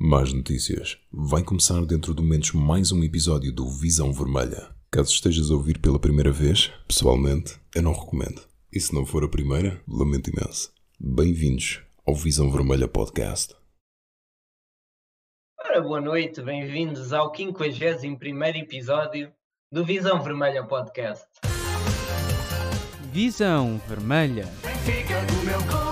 Más notícias. Vai começar dentro de momentos mais um episódio do Visão Vermelha. Caso estejas a ouvir pela primeira vez, pessoalmente, eu não recomendo. E se não for a primeira, lamento imenso. Bem-vindos ao Visão Vermelha Podcast. Ora, boa noite, bem-vindos ao 51 episódio do Visão Vermelha Podcast. Visão Vermelha. Fica do meu coração.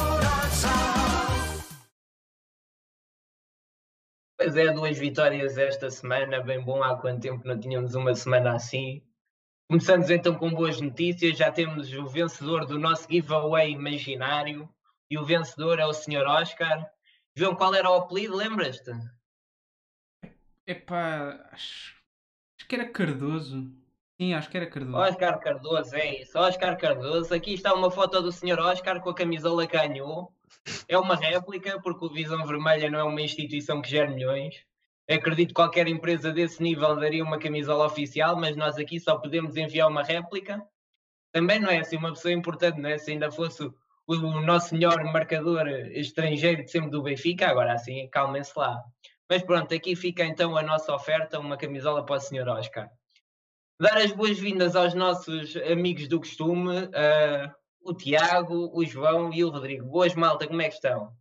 Pois é, duas vitórias esta semana, bem bom, há quanto tempo não tínhamos uma semana assim. Começamos então com boas notícias, já temos o vencedor do nosso giveaway imaginário e o vencedor é o Sr. Oscar. João, qual era o apelido, lembras-te? Epá, acho, acho que era Cardoso. Sim, acho que era Cardoso. Oscar Cardoso, é isso, Oscar Cardoso. Aqui está uma foto do Sr. Oscar com a camisola que ganhou. É uma réplica, porque o Visão Vermelha não é uma instituição que gera milhões. Acredito que qualquer empresa desse nível daria uma camisola oficial, mas nós aqui só podemos enviar uma réplica. Também não é assim uma pessoa importante, não é? Se ainda fosse o, o nosso melhor marcador estrangeiro de sempre do Benfica, agora assim, calmem-se lá. Mas pronto, aqui fica então a nossa oferta, uma camisola para o Sr. Oscar. Dar as boas-vindas aos nossos amigos do costume, uh, o Tiago, o João e o Rodrigo. Boas, malta, como é que estão?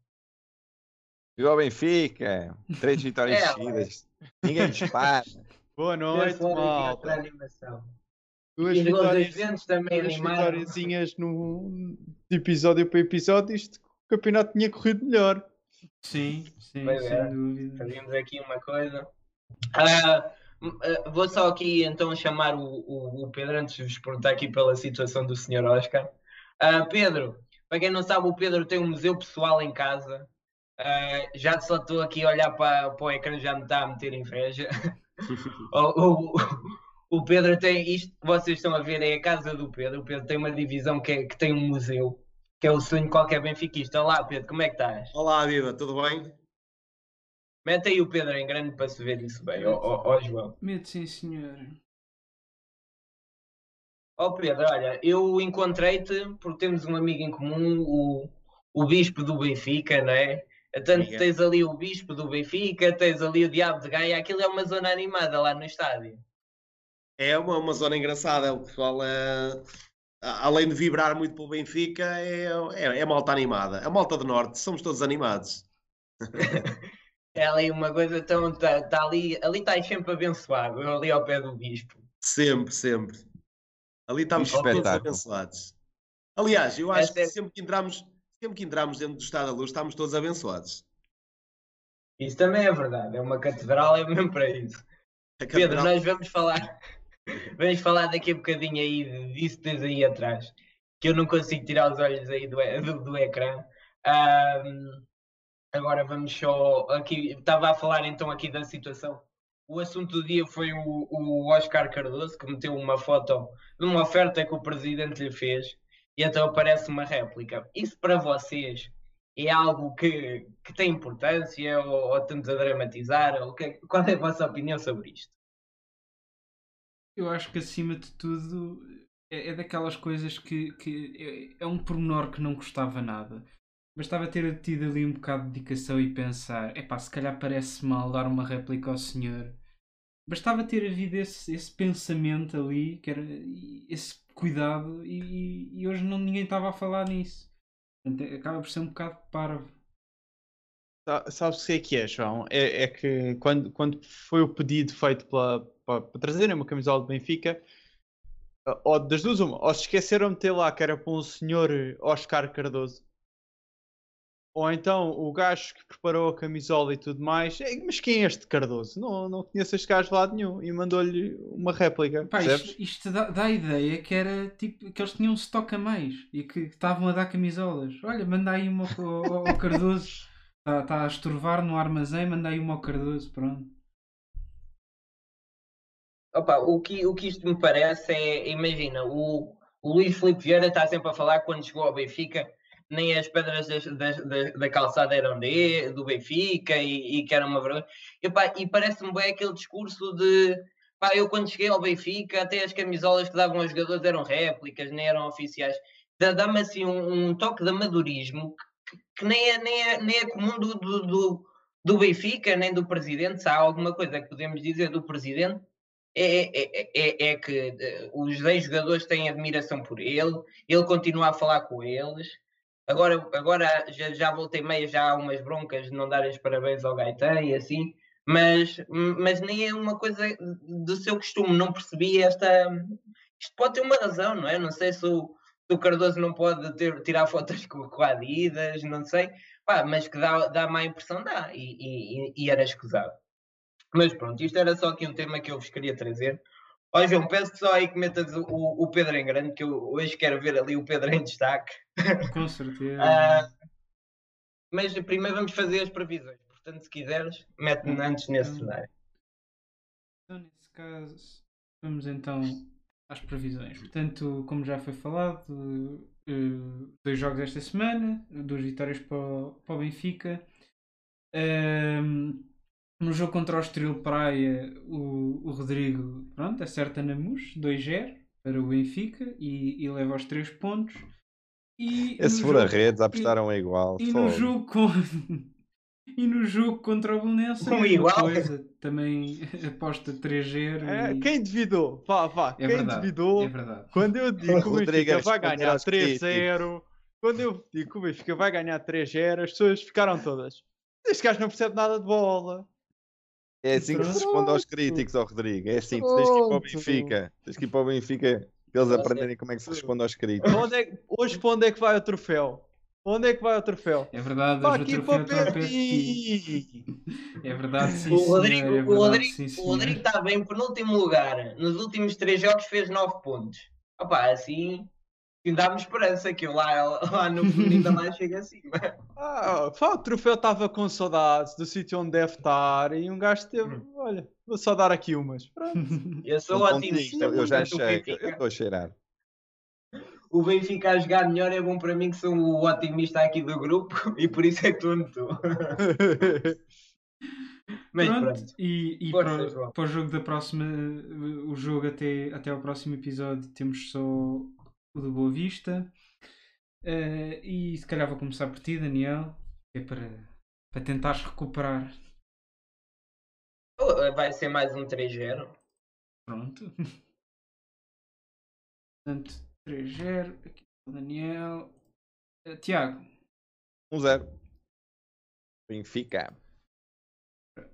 Viva o Benfica! Três vitórias É, seguidas. Ninguém nos para. Boa noite, malta. Duas vitórias, também duas vitóriazinhas no, de episódio para episódio. Isto, o campeonato tinha corrido melhor. Sim, sim, Pois sem é. dúvida. Fazíamos aqui uma coisa. Ah, ah, vou só aqui então chamar o, o- o Pedro antes de vos perguntar aqui pela situação do Sr. Oscar. Ah, Pedro, para quem não sabe, o Pedro tem um museu pessoal em casa. Ah, já só estou aqui a olhar para, para o ecrã, já me está a meter inveja. o, o- o Pedro tem isto que vocês estão a ver, é a casa do Pedro. O Pedro tem uma divisão que, é- que tem um museu, que é o sonho de qualquer benfiquista. Olá, Pedro, como é que estás? Olá, Viva, tudo bem? Mete aí o Pedro em grande para se ver isso bem, ó ó- ó, João. Medo, sim, senhor. Ó Pedro, olha, eu encontrei-te porque temos um amigo em comum, o, o Bispo do Benfica, não é? Tanto tens ali o Bispo do Benfica, tens ali o Diabo de Gaia, aquilo é uma zona animada lá no estádio. É uma, uma zona engraçada, o pessoal, eh, além de vibrar muito pelo Benfica, é, é, é malta animada. A malta do Norte, somos todos animados. É ali uma coisa, então está tá ali, ali estás sempre abençoado, ali ao pé do Bispo. Sempre, sempre. Ali estamos todos abençoados. Aliás, eu acho que é- sempre que entramos, sempre que entramos dentro do Estado da Luz, estamos todos abençoados. Isso também é verdade, é uma catedral, é mesmo para isso. Pedro, nós vamos falar, vamos falar daqui a bocadinho aí de- disso que tens aí atrás, que eu não consigo tirar os olhos aí do, do, do ecrã. Ahm, agora vamos só aqui, estava a falar então aqui da situação. O assunto do dia foi o, o Oscar Cardoso, que meteu uma foto de uma oferta que o presidente lhe fez, e então aparece uma réplica. Isso para vocês é algo que, que tem importância ou, ou estamos a dramatizar? Ou que- qual é a vossa opinião sobre isto? Eu acho que acima de tudo é, é daquelas coisas que, que é, é um pormenor que não custava nada. Bastava ter tido ali um bocado de dedicação e pensar, epá, se calhar parece mal dar uma réplica ao senhor. Bastava ter havido esse, esse pensamento ali, que era esse cuidado, e, e hoje não, ninguém estava a falar nisso. Portanto, é- acaba por ser um bocado parvo. Sa- Sabes o que é que é, João? É, é que quando, quando foi o pedido feito pela, para, para trazerem uma camisola do Benfica, ou das duas, uma, ou se esqueceram de meter lá que era para um senhor Oscar Cardoso, ou então o gajo que preparou a camisola e tudo mais, "Ei, mas quem é este Cardoso? Não, não conheço este gajo de lado nenhum e mandou-lhe uma réplica. Pá, isto, isto dá, dá a ideia que era tipo que eles tinham um estoque a mais e que estavam a dar camisolas. Olha, manda aí uma ao, ao- Cardoso. Está tá a estorvar no armazém, manda aí uma ao Cardoso. Pronto. Opa, o, que, o que isto me parece é, imagina, o, o Luís Filipe Vieira está sempre a falar que quando chegou ao Benfica, nem as pedras das- da, da calçada eram de, do Benfica e, e que era uma vergonha. E, e parece-me bem aquele discurso de pá, eu quando cheguei ao Benfica, até as camisolas que davam aos jogadores eram réplicas, nem eram oficiais. Dá- Dá-me assim um, um toque de amadorismo que, que nem, é, nem, é, nem é comum do, do, do, do Benfica nem do presidente, se há alguma coisa que podemos dizer do presidente, é, é, é, é que eh, os 10 jogadores têm admiração por ele, ele continua a falar com eles. Agora, agora já, já voltei meia, já há umas broncas de não darem os parabéns ao Gaetan e assim, mas, mas nem é uma coisa do seu costume, não percebi esta. Isto pode ter uma razão, não é? Não sei se o, se o Cardoso não pode ter, tirar fotos com, com Adidas, não sei, Pá, mas que dá, dá má impressão, dá, e, e, e era escusado. Mas pronto, isto era só aqui um tema que eu vos queria trazer. Ó João, peço só aí que metas o, o Pedro em grande, que eu hoje quero ver ali o Pedro em destaque. Com certeza. Ah, mas primeiro vamos fazer as previsões. Portanto, se quiseres, mete-me antes nesse cenário. Então, nesse caso, vamos então às previsões. Portanto, como já foi falado, eh, dois jogos esta semana, duas vitórias para o, para o Benfica. Ehm, no jogo contra o Estoril Praia, o, o Rodrigo pronto, acerta na mus, 2-0 para o Benfica e, e leva aos 3 pontos. E Esse no fura jogo- redes, a e- apostaram igual. e no jogo com... E no jogo contra o Belenense, a igual. coisa. Também aposta 3-0. É, e- quem duvidou? Vá, vá. É quem verdade, duvidou? É verdade. Quando eu digo que o Rodrigo Benfica a vai ganhar aos críticos. 3-0, quando eu digo que o Benfica vai ganhar 3-0, as pessoas ficaram todas. Este gajo não percebe nada de bola. É assim que se responde aos críticos, ó Rodrigo. É assim, tu tens que ir para o. Benfica. Tens que ir para o Benfica para eles aprenderem como é que se responde aos críticos. Onde é que- hoje para onde é que vai o troféu? Onde é que vai o troféu? É verdade, o aqui troféu para o. É verdade, sim, O senhor, Rodrigo, é o verdade, Rodrigo, sim, o. Rodrigo está bem em penúltimo lugar. Nos últimos três jogos fez 9 pontos. Opa, assim dá-me esperança que eu lá, lá no ainda lá chego acima. Ah, pá, o troféu estava com saudades do sítio onde deve estar e um gajo teve. Olha, vou só dar aqui umas. Pronto. Eu sou otimista. pontinhos, eu já portanto, o achei. Eu estou a cheirar. o Benfica a jogar melhor é bom para mim que sou o otimista aqui do grupo e por isso é estou. Mas Pronto, pronto. e, e para, para o jogo da próxima, o jogo até, até ao próximo episódio temos só o do Boa Vista. Eh, e se calhar vou começar por ti, Daniel, que é para, para tentares recuperar. Oh, Vai ser mais um 3-0. Pronto. Portanto, 3-0. Aqui o Daniel. Eh, Tiago, 1-0. Benfica.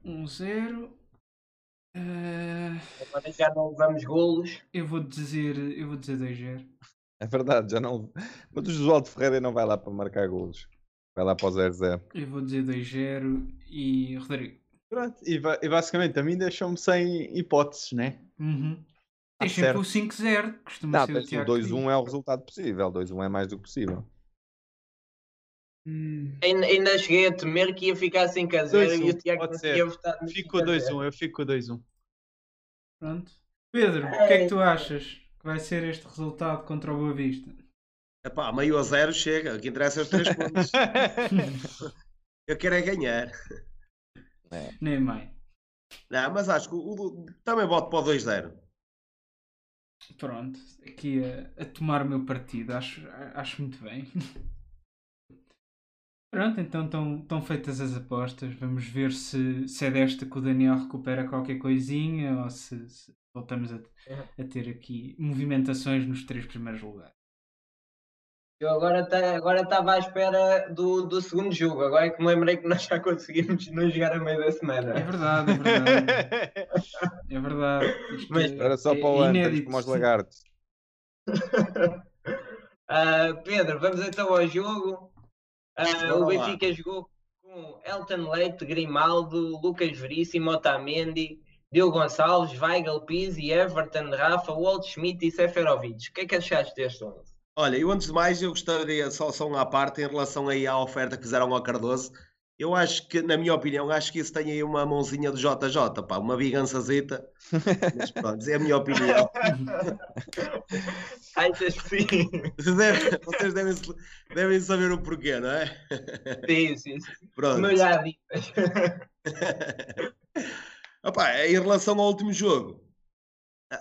1-0. Eh, Agora já não levamos golos. eu vou dizer, eu vou dizer 2-0. É verdade, já não. Mas o Josualdo Ferreira não vai lá para marcar golos. Vai lá para o 0-0. Eu vou dizer 2-0 e Rodrigo. Pronto. E, e basicamente a mim deixam-me sem hipóteses, né? Uhum. Tá Deixem para o certo. 5-0, costuma Não, ser o Tiago. que 2-1 diz. é o resultado possível. 2-1 é mais do que possível. Ainda, ainda cheguei a temer que ia ficar sem caseiro 2-1, e o Tiago não ia votar Fico com 2-1, eu fico com 2-1. Pronto. Pedro, o que é que tu achas que vai ser este resultado contra o Boa Vista? Epá, meio a zero chega. O que interessa é os três pontos. Eu quero é ganhar. Nem mãe. Não, mas acho que o, o- também voto para o 2-0. Pronto, aqui a, a tomar o meu partido, acho, acho muito bem. Pronto, então estão, estão feitas as apostas. Vamos ver se, se é desta que o Daniel recupera qualquer coisinha ou se, se voltamos a, a ter aqui movimentações nos três primeiros lugares. Eu agora tá- agora estava à espera do, do segundo jogo. Agora é que me lembrei que nós já conseguimos não jogar a meio da semana. É verdade, é verdade. É verdade. Isto Mas- é- Era só é para o ano, inédito. como os lagartos. Ah, Pedro, vamos então ao jogo. Bora o lá. Benfica jogou com Elton Leite, Grimaldo, Lucas Veríssimo, Otamendi, Diogo Gonçalves, Weigl, Pizzi, Everton, Rafa, Walt Schmidt e Seferovic. O que é que achaste deste 11? Olha, eu antes de mais, eu gostaria só, só uma parte em relação aí à oferta que fizeram ao Cardoso. Eu acho que, na minha opinião, acho que isso tem aí uma mãozinha do JJ, pá, uma vingançazita. Mas pronto, é a minha opinião. Achas que sim? Deve- vocês devem, devem saber o porquê, não é? sim, sim, sim. Pronto. Dicas. Opa, em relação ao último jogo,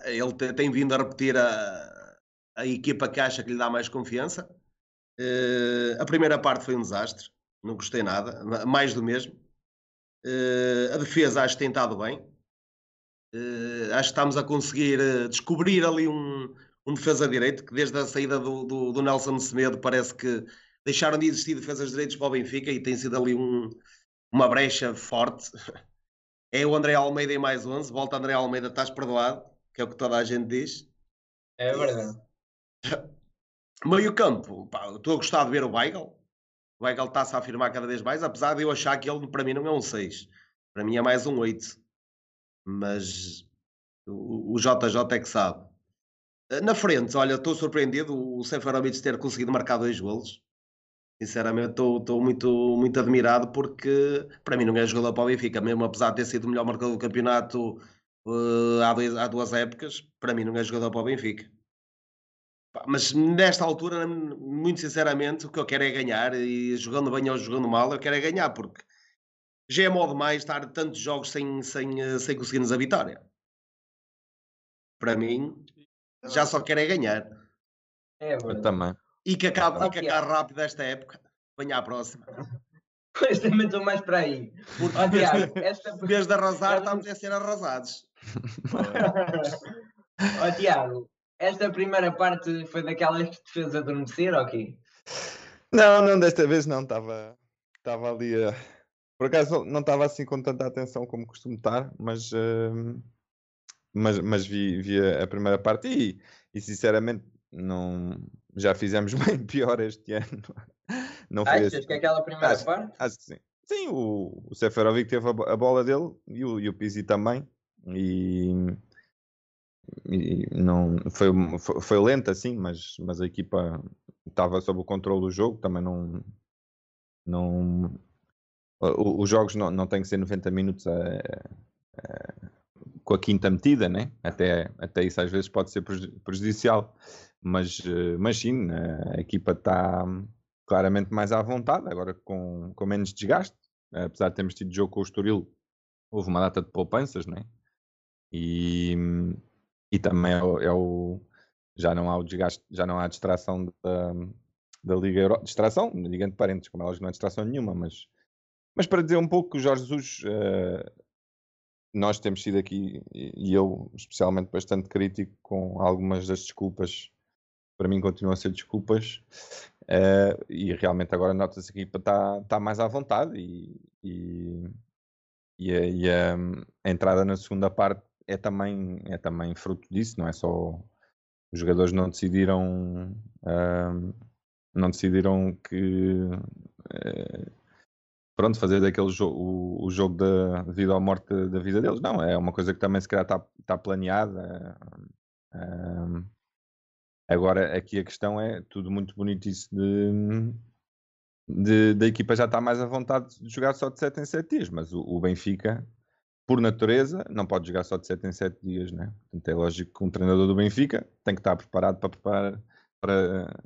ele te- tem vindo a repetir a, a equipa que acha que lhe dá mais confiança. Eh, a primeira parte foi um desastre, não gostei nada, na- mais do mesmo. Eh, a defesa acho que tem estado bem. Eh, acho que estamos a conseguir descobrir ali um, um defesa direito que desde a saída do, do, do Nelson Semedo parece que deixaram de existir defesas direitos para o Benfica e tem sido ali um, uma brecha forte. É o André Almeida em mais 11. Volta André Almeida, estás perdoado, que é o que toda a gente diz. É verdade. Meio campo, pá, estou a gostar de ver o Weigl. O Weigl está-se a afirmar cada vez mais, apesar de eu achar que ele para mim não é um 6. Para mim é mais um 8. Mas o, o JJ é que sabe. Na frente, olha, estou surpreendido o Seferovic ter conseguido marcar dois golos. Sinceramente, estou muito, muito admirado porque para mim não é jogador para o Benfica, mesmo apesar de ter sido o melhor marcador do campeonato eh, há, dois- há duas épocas, para mim não é jogador para o Benfica. Mas nesta altura, muito sinceramente, o que eu quero é ganhar e jogando bem ou jogando mal, eu quero é ganhar, porque já é modo mais estar tantos jogos sem, sem, eh, sem conseguirmos a vitória. Para mim, já só quero é ganhar. É Eu verdade. também. E que acabe, e que acabe rápido esta época. Venha à próxima. Pois também estou mais para aí. Porque vez Tiago, de- esta... em vez de arrasar, estamos a ser arrasados. Ó, Tiago, esta primeira parte foi daquelas que te fez adormecer, ok? Não, não, desta vez não. Estava estava ali a. Por acaso não estava assim com tanta atenção como costumo estar, mas, hum, mas, mas vi, vi a, a primeira parte e, e sinceramente não, já fizemos bem pior este ano. Não foi Achas assim. que aquela primeira Acho- parte? Acho que sim. Sim, o, o Seferovic teve a, bo- a bola dele e o, e o Pizzi também. E, e não, foi, foi, foi lenta, sim, mas, mas a equipa estava sob o controle do jogo. Também não. não os jogos não, não têm que ser 90 minutos a- a- com a quinta metida, né? até, até isso às vezes pode ser preju- prejudicial. Mas, eh, mas sim, a equipa está claramente mais à vontade, agora com, com menos desgaste. Apesar de termos tido jogo com o Estoril, houve uma data de poupanças, né? E, e também é o, é o- já não há o desgaste, já não há distração da, da Liga Europa. Distração, diga entre parênteses, como elas não há distração nenhuma, mas, mas para dizer um pouco que o Jorge Jesus, eh, nós temos sido aqui, e eu especialmente, bastante crítico com algumas das desculpas para mim continuam a ser desculpas eh, e realmente agora nota-se que a equipa está tá mais à vontade e, e, e a, e a- a entrada na segunda parte é também, é também fruto disso, não é só os jogadores não decidiram ahm, não decidiram que eh, pronto, fazer daquele jogo o, o jogo da vida ou morte da vida deles, não, é uma coisa que também se calhar está tá planeada ahm, Agora, aqui a questão é tudo muito bonito isso de, de- da equipa já está mais à vontade de jogar só de 7 em 7 dias, mas o, o Benfica, por natureza, não pode jogar só de 7 em 7 dias, né? Portanto, é lógico que um treinador do Benfica tem que estar preparado para, preparar, para,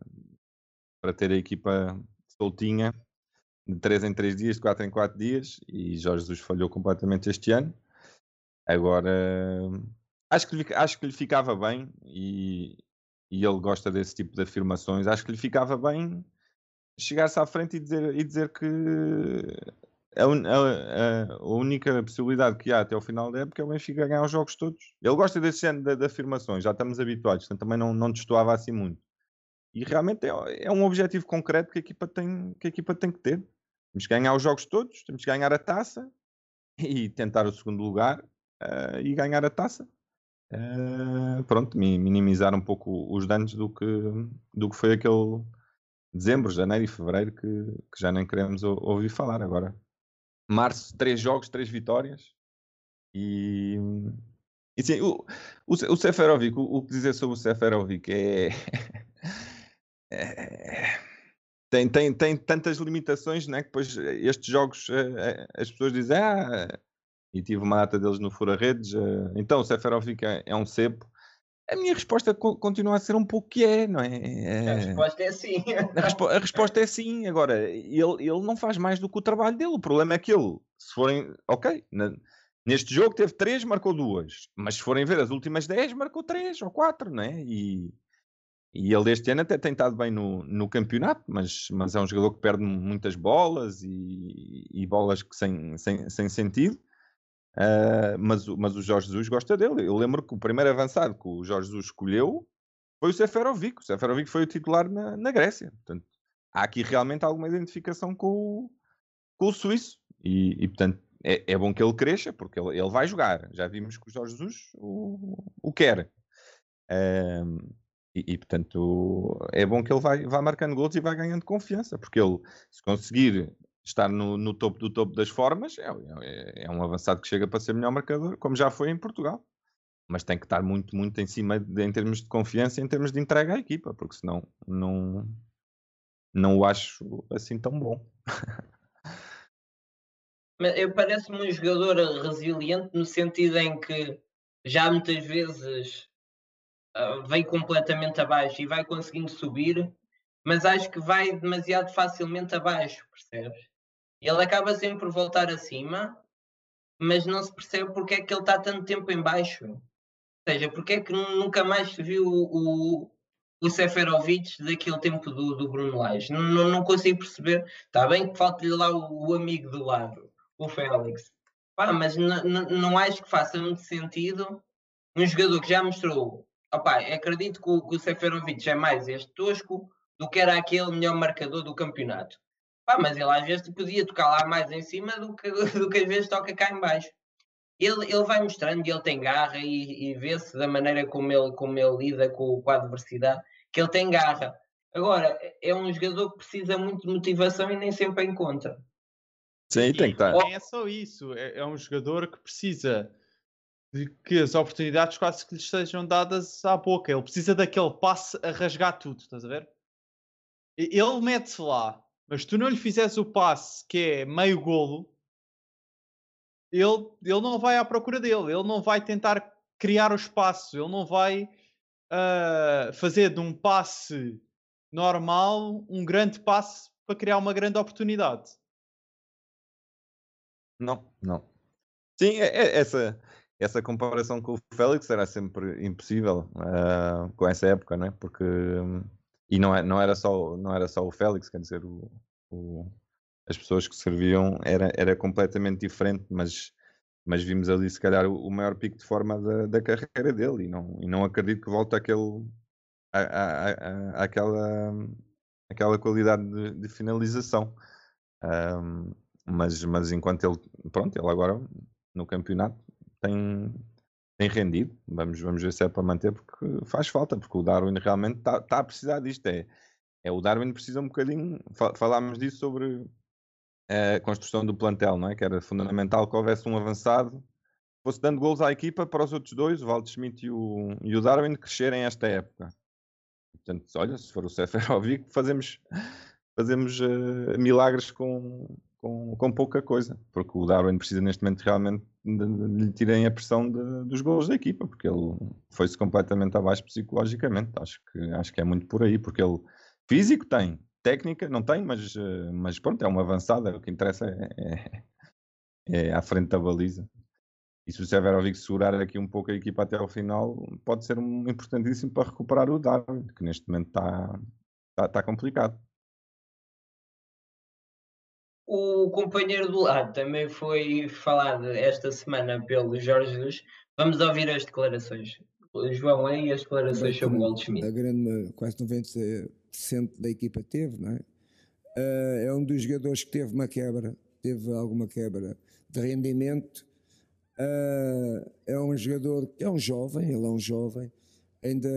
para ter a equipa soltinha de 3 em 3 dias, de 4 em 4 dias, e Jorge Jesus falhou completamente este ano. Agora, acho que, acho que lhe ficava bem e, e ele gosta desse tipo de afirmações. Acho que lhe ficava bem chegar-se à frente e dizer, e dizer que a, un- a- a- única possibilidade que há até ao final da época é o Benfica ganhar os jogos todos. Ele gosta desse género de, de afirmações, já estamos habituados, portanto também não, não destoava assim muito. E realmente é, é um objetivo concreto que a, equipa tem, que a equipa tem que ter. Temos que ganhar os jogos todos, temos que ganhar a taça e tentar o segundo lugar eh, e ganhar a taça. Eh, pronto, mi- minimizar um pouco os danos do que, do que foi aquele dezembro, janeiro e fevereiro que, que já nem queremos ou- ouvir falar agora. Março, três jogos, três vitórias e, e sim, o, o, o Seferovic, o, o que dizer sobre o Seferovic é, é- tem, tem, tem tantas limitações, né, que depois estes jogos eh, eh, as pessoas dizem ah, e tive uma data deles no Fura Redes, eh, então o Seferovic é, é um cepo. A minha resposta co- continua a ser um pouco que é, não é? A É- resposta é sim. a, respo- a resposta é sim. Agora, ele, ele não faz mais do que o trabalho dele. O problema é que ele, se forem. Ok, na- neste jogo teve três, marcou duas. Mas se forem ver as últimas dez, marcou três ou quatro, não é? E, e ele este ano até tem estado bem no, no campeonato, mas, mas é um jogador que perde muitas bolas e, e bolas que sem, sem, sem sentido. Uh, mas, mas o Jorge Jesus gosta dele. Eu lembro que o primeiro avançado que o Jorge Jesus escolheu foi o Seferovic. O Seferovic foi o titular na, na Grécia. Portanto, há aqui realmente alguma identificação com o, com o suíço. E, e portanto, é, é, bom que ele cresça, porque ele, ele, vai jogar. Já vimos que o Jorge Jesus o, o quer. Um, e, e, portanto, é bom que ele vai, vá marcando gols e vai ganhando confiança, porque ele, se conseguir estar no, no topo do topo das formas, é, é, é, um avançado que chega para ser melhor marcador, como já foi em Portugal. Mas tem que estar muito, muito em cima de, em termos de confiança e em termos de entrega à equipa, porque senão não, não o acho assim tão bom. Eu parece-me um jogador resiliente no sentido em que já muitas vezes uh, vem completamente abaixo e vai conseguindo subir, mas acho que vai demasiado facilmente abaixo, percebes? Ele acaba sempre por voltar acima, mas não se percebe porque é que ele está tanto tempo em baixo. Ou seja, porque é que nunca mais se viu o, o Seferovic daquele tempo do, do Bruno Lage. Não, não, consigo perceber. Está bem que falta-lhe lá o, o, amigo do lado, o Félix. Pá, mas não acho que faça muito sentido um jogador que já mostrou. Opá, acredito que o, que o Seferovic é mais este tosco do que era aquele melhor marcador do campeonato. Pá, mas ele às vezes podia tocar lá mais em cima do que, do que às vezes toca cá em baixo. Ele, ele vai mostrando e ele tem garra e, e vê-se da maneira como ele, como ele lida com, com a adversidade, que ele tem garra. Agora, é um jogador que precisa muito de motivação e nem sempre encontra. Sim, tem que estar. Nem é só isso, é, é um jogador que precisa de que as oportunidades quase que lhe sejam dadas à boca. Ele precisa daquele passe a rasgar tudo, estás a ver? Ele mete-se lá, mas tu não lhe fizeres o passe que é meio golo, ele, ele não vai à procura dele, ele não vai tentar criar o espaço, ele não vai uh, fazer de um passe normal um grande passe para criar uma grande oportunidade. Não, não. Sim, é, é, essa, essa comparação com o Félix era sempre impossível uh, com essa época, não é? Porque um, e não, é, não, era só, não era só o Félix, quer dizer, o, o, as pessoas que serviam era, era completamente diferente, mas, mas vimos ali se calhar o, o maior pico de forma da, da carreira dele e não, e não acredito que volte àquele, à, àquela, àquela qualidade de, de finalização. Um, mas, mas enquanto ele, pronto, ele agora no campeonato tem, tem rendido. Vamos, vamos ver se é para manter, porque faz falta, porque o Darwin realmente está tá a precisar disto. É, é o Darwin precisa um bocadinho. Falámos disso sobre a construção do plantel, não é? Que era fundamental que houvesse um avançado, fosse dando gols à equipa para os outros dois, o Waldschmidt e o, e o Darwin, crescerem esta época. Portanto, olha, se for o Seferovic, fazemos, fazemos uh, milagres com, com, com pouca coisa, porque o Darwin precisa neste momento realmente lhe tirem a pressão de, dos gols da equipa, porque ele foi-se completamente abaixo psicologicamente. Acho que, acho que é muito por aí, porque ele físico tem, técnica não tem, mas, eh, mas pronto, é uma avançada, o que interessa é, é, é à frente da baliza. E se o Severovic segurar aqui um pouco a equipa até ao final, pode ser um importantíssimo para recuperar o Darwin, que neste momento está, está, está complicado. O companheiro do lado também foi falado esta semana pelo Jorge Jesus. Vamos ouvir as declarações. João, aí as declarações sobre o Goldschmidt. A grande, quase 90% da equipa teve, não é? Uh, é um dos jogadores que teve uma quebra, teve alguma quebra de rendimento. Uh, é um jogador que é um jovem, ele é um jovem, ainda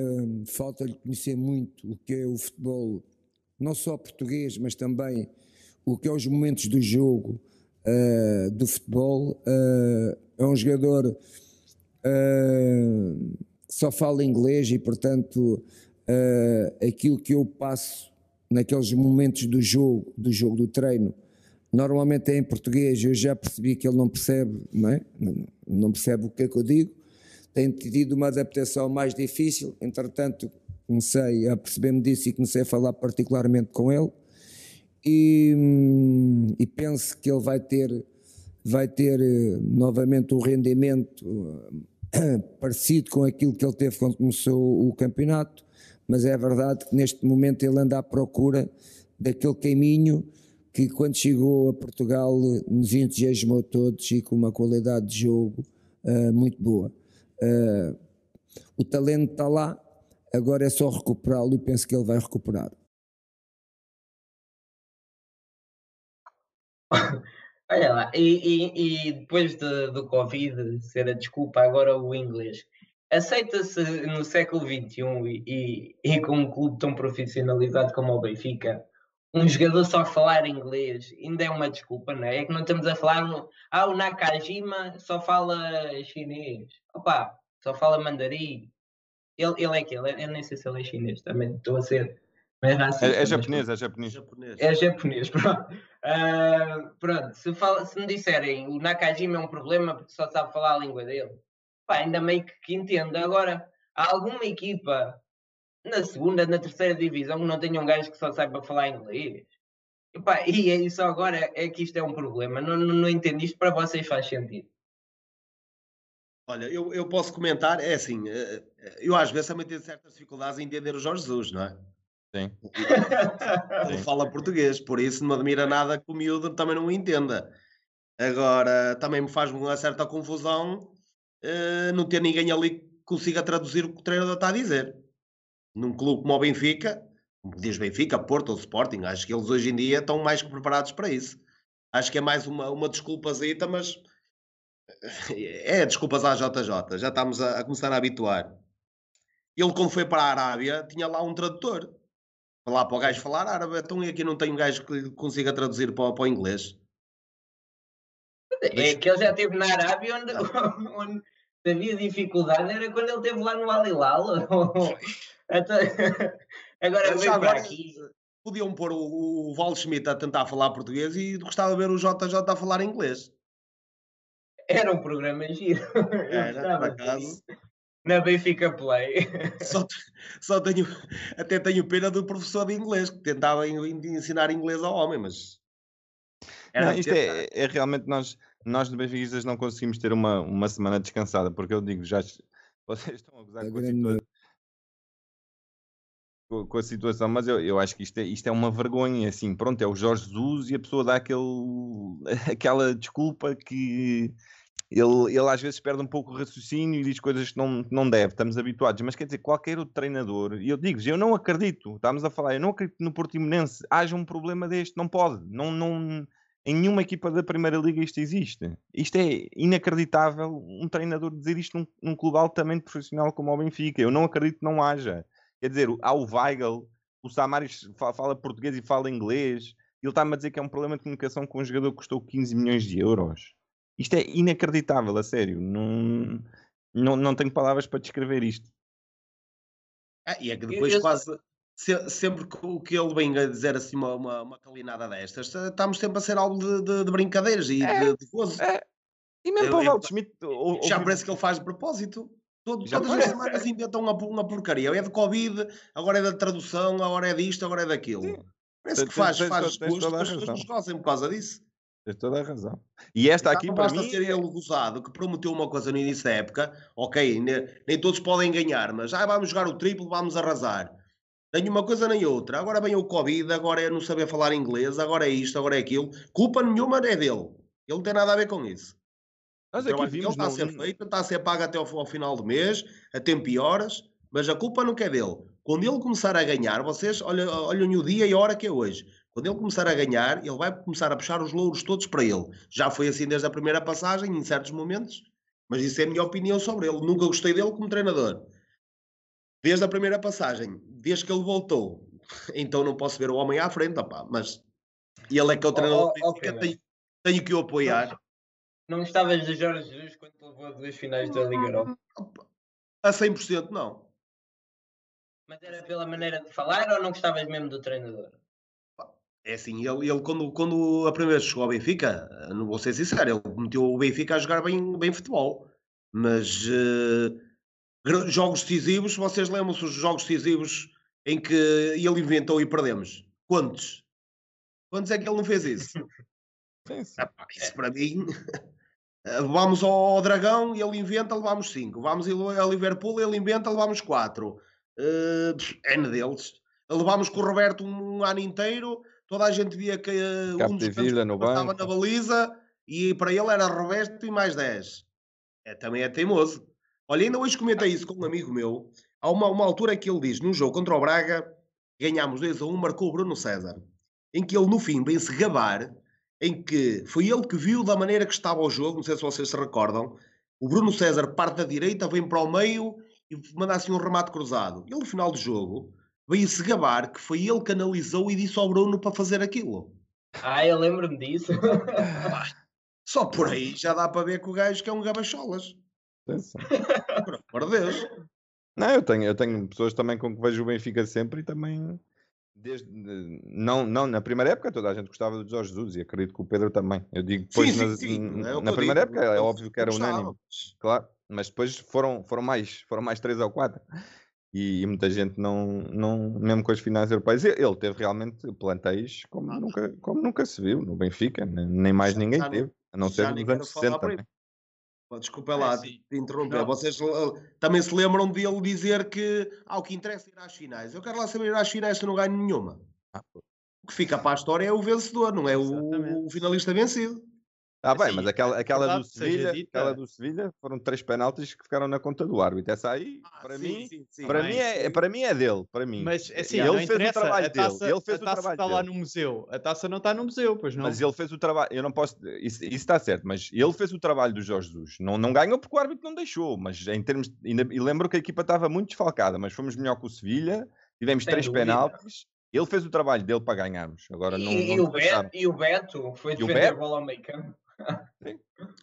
falta-lhe conhecer muito o que é o futebol, não só português, mas também o que é os momentos do jogo uh, do futebol. Uh, é um jogador uh, que só fala inglês e, portanto, aquilo que eu passo naqueles momentos do jogo, do jogo do treino, normalmente é em português. Eu já percebi que ele não percebe, não, é? não percebe o que é que eu digo. Tem tido uma adaptação mais difícil, entretanto, comecei a perceber-me disso e comecei a falar particularmente com ele e, e penso que ele vai ter, vai ter eh, novamente um rendimento eh, parecido com aquilo que ele teve quando começou o campeonato, mas é verdade que neste momento ele anda à procura daquele caminho que quando chegou a Portugal nos entusiasmou todos e com uma qualidade de jogo uh, muito boa. Uh, o talento está lá, agora é só recuperá-lo e penso que ele vai recuperar. Olha lá, e, e, e depois de, do Covid ser a desculpa, agora o inglês. Aceita-se no século XXI e, e, com um clube tão profissionalizado como o Benfica, um jogador só falar inglês ainda é uma desculpa, não é? É que não estamos a falar. No... Ah, o Nakajima só fala chinês. Opa, só fala mandarim. Ele, ele é que ele, eu nem sei se ele é chinês, também estou a ser é, é, é japonês, é japonês. É japonês, pronto. Uh, pronto, se, fala, se me disserem o Nakajima é um problema porque só sabe falar a língua dele, pá, ainda meio que, que entendo. Agora, há alguma equipa na segunda, na terceira divisão que não tenha um gajo que só saiba falar inglês? E, pá, e é isso agora é que isto é um problema. Não, não, não entendo isto para vocês faz sentido. Olha, eu, eu posso comentar, é assim, eh, eh, eu às vezes também tenho certas dificuldades em entender o Jorge Jesus, não é? Sim. Ele fala português, por isso não me admira nada que o miúdo também não o entenda. Agora, também me faz uma certa confusão uh, não ter ninguém ali que consiga traduzir o que o treinador está a dizer. Num clube como o Benfica, como diz Benfica, Porto ou Sporting, acho que eles hoje em dia estão mais que preparados para isso. Acho que é mais uma, uma desculpazita, mas é desculpas à JJ, já estamos a, a começar a habituar. Ele, quando foi para a Arábia, tinha lá um tradutor lá para o gajo falar árabe, então e aqui não tem um gajo que consiga traduzir para, para o inglês. É que ele já esteve na Arábia onde, onde havia dificuldade, era quando ele esteve lá no Alilal. agora vem para aqui. Podiam pôr o, o Val Schmidt a tentar falar português e gostava de ver o JJ a falar inglês. Era um programa giro. Era, por acaso na Benfica Play. Só, só tenho, até tenho pena do professor de inglês que tentava ensinar inglês ao homem, mas. Não, isto é, é, realmente nós, nós de Benfiquistas não conseguimos ter uma, uma semana descansada, porque eu digo, já vocês estão a gozar é com, a situação, com, com a situação, mas eu, eu acho que isto é, isto é uma vergonha, assim, pronto, é o Jorge Jesus e a pessoa dá aquele, aquela desculpa que ele, ele às vezes perde um pouco o raciocínio e diz coisas que não, não deve, estamos habituados, mas quer dizer, qualquer outro treinador, e eu digo eu não acredito, estamos a falar, eu não acredito no Portimonense haja um problema deste, não pode, não, não, em nenhuma equipa da Primeira Liga isto existe. Isto é inacreditável um treinador dizer isto num, num clube altamente profissional como o Benfica, eu não acredito que não haja. Quer dizer, há o Weigl, o Samaris fala português e fala inglês, ele está-me a dizer que é um problema de comunicação com um jogador que custou 15 milhões de euros. Isto é inacreditável, a sério. Não, não, não tenho palavras para descrever isto. Ah, e é que depois eu, quase se, sempre que, que ele vem a dizer assim uma, uma, uma calinada destas, estamos sempre a ser algo de, de, de brincadeiras e é, de, de gozo. É. E mesmo para o Waldschmidt... Já parece que ele faz de propósito. Todo, todas as semanas inventam uma, uma porcaria. É de Covid, agora é da tradução, agora é disto, agora é daquilo. Sim. Parece que faz, faz as pessoas gostem por causa disso. Tens toda a razão. E esta aqui para mim... ser ele gozado que prometeu uma coisa no início da época, ok, nem, nem todos podem ganhar, mas ah, vamos jogar o triplo, vamos arrasar. Nem uma coisa nem outra. Agora vem o Covid, agora é não saber falar inglês, agora é isto, agora é aquilo. Culpa nenhuma é dele. Ele não tem nada a ver com isso. Mas aqui vimos, ele está a ser feito, está a ser pago até ao, ao, final do mês, a tempo e horas, mas a culpa não é dele. Quando ele começar a ganhar, vocês olhem, olhem o dia e a hora que é hoje. Quando ele começar a ganhar, ele vai começar a puxar os louros todos para ele. Já foi assim desde a primeira passagem, em certos momentos, mas isso é a minha opinião sobre ele. Nunca gostei dele como treinador. Desde a primeira passagem, desde que ele voltou, então não posso ver o homem à frente, opá, mas ele é que é o treinador oh, oh, okay, tenho, tenho, que o apoiar. Não estavas de Jorge Jesus quando levou duas finais da Liga Europa? A 100% não. Mas era pela maneira de falar ou não gostavas mesmo do treinador? É assim, ele, ele quando, quando a primeira vez chegou ao Benfica, não vou ser sincero, ele meteu o Benfica a jogar bem, bem futebol. Mas uh, jogos decisivos, vocês lembram-se dos jogos decisivos em que ele inventou e perdemos? Quantos? Quantos é que ele não fez isso? Sim, sim. isso para mim. Vamos ao Dragão e ele inventa, levamos 5. Vamos a Liverpool, ele inventa, levamos 4. eh, pff, N deles. Levámos com o Roberto um ano inteiro, toda a gente via que eh, um dos Capdevila no cantos estava na baliza e para ele era Roberto e mais 10. É, também é teimoso. Olha, ainda hoje comentei isso com um amigo meu. Há uma, uma altura que ele diz, num jogo contra o Braga, ganhámos 2 a 1, marcou o Bruno César. Em que ele, no fim, vem-se gabar, em que foi ele que viu da maneira que estava o jogo, não sei se vocês se recordam, o Bruno César parte da direita, vem para o meio e manda assim um remate cruzado. Ele, no final do jogo, veio-se gabar que foi ele que analisou e disse ao Bruno para fazer aquilo. Ah, eu lembro-me disso. Só por aí já dá para ver que o gajo que é um gabacholas. Por amor de Deus. Não, eu tenho, eu tenho pessoas também com que vejo o Benfica sempre e também desde não, não na primeira época toda a gente gostava do Jorge Jesus e acredito que o Pedro também. Eu digo depois sim, nas- sim, sim, é na eu primeira digo, época é óbvio que era gostava, unânime, claro, mas depois foram, foram mais, foram mais três ou quatro. E, e muita gente não, não, mesmo com as finais europeias, ele ele teve realmente plantéis como, nunca, como nunca se viu no Benfica, nem, nem mais Já- ninguém já teve, a não ser nos anos falar 60 por aí. também. Pá, Desculpa lá É, de sim. de interromper. Não. Vocês eh, também se lembram dele dizer que ah, o que interessa é ir às finais. Eu quero lá saber ir às finais se eu não ganho nenhuma. Ah. O que fica para a história é o vencedor, não é o, o finalista vencido. Ah, bem, Assim, mas aquela, aquela do verdade seja Sevilha, dita- aquela do Sevilha foram três penaltis que ficaram na conta do árbitro. Essa aí, Ah, para sim, mim, sim, sim. para bem, mim é, para mim é dele, para mim. Mas assim, ele não fez o trabalho a taça, dele, ele fez a o taça trabalho está lá no museu. A taça não está no museu, pois não. Mas ele fez o trabalho, eu não posso, isso, isso está certo, mas ele fez o trabalho do Jorge Jesus. Não, não ganhou porque o árbitro não deixou, mas em termos, ainda, e lembro que a equipa estava muito desfalcada, mas fomos melhor que o Sevilha, tivemos Sem três dúvida. penaltis, ele fez o trabalho dele para ganharmos. Agora não, e, e não o deixaram. Beto, e o Beto foi E o defender a Beto? bola ao meio campo.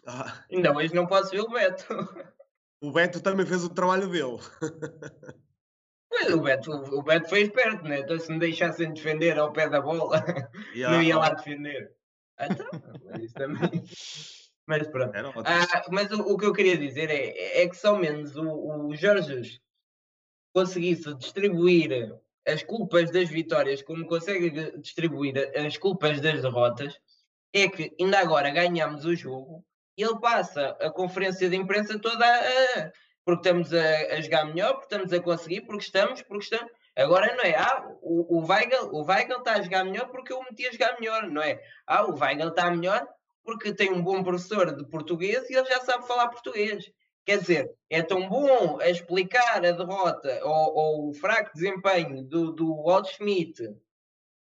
Ah, Ainda hoje não posso ver o Beto. o Beto também fez o trabalho dele. Pois, o Beto, o Beto foi esperto, né? Então se me deixassem defender ao pé da bola, E, não ah, ia lá ah, defender. Então, também. Mas pronto. Ah, mas o, o que eu queria dizer é, é que ao menos o, o Jorge conseguisse distribuir as culpas das vitórias como consegue distribuir as culpas das derrotas, é que ainda agora ganhamos o jogo e ele passa a conferência de imprensa toda a, porque estamos a, a jogar melhor, porque estamos a conseguir, porque estamos, porque estamos. Agora não é, ah, o, o, Weigl, o está a jogar melhor porque eu meti a jogar melhor, não é? Ah, o Weigl está melhor porque tem um bom professor de português e ele já sabe falar português. Quer dizer, é tão bom a explicar a derrota ou, ou o fraco desempenho do, do Walt Schmidt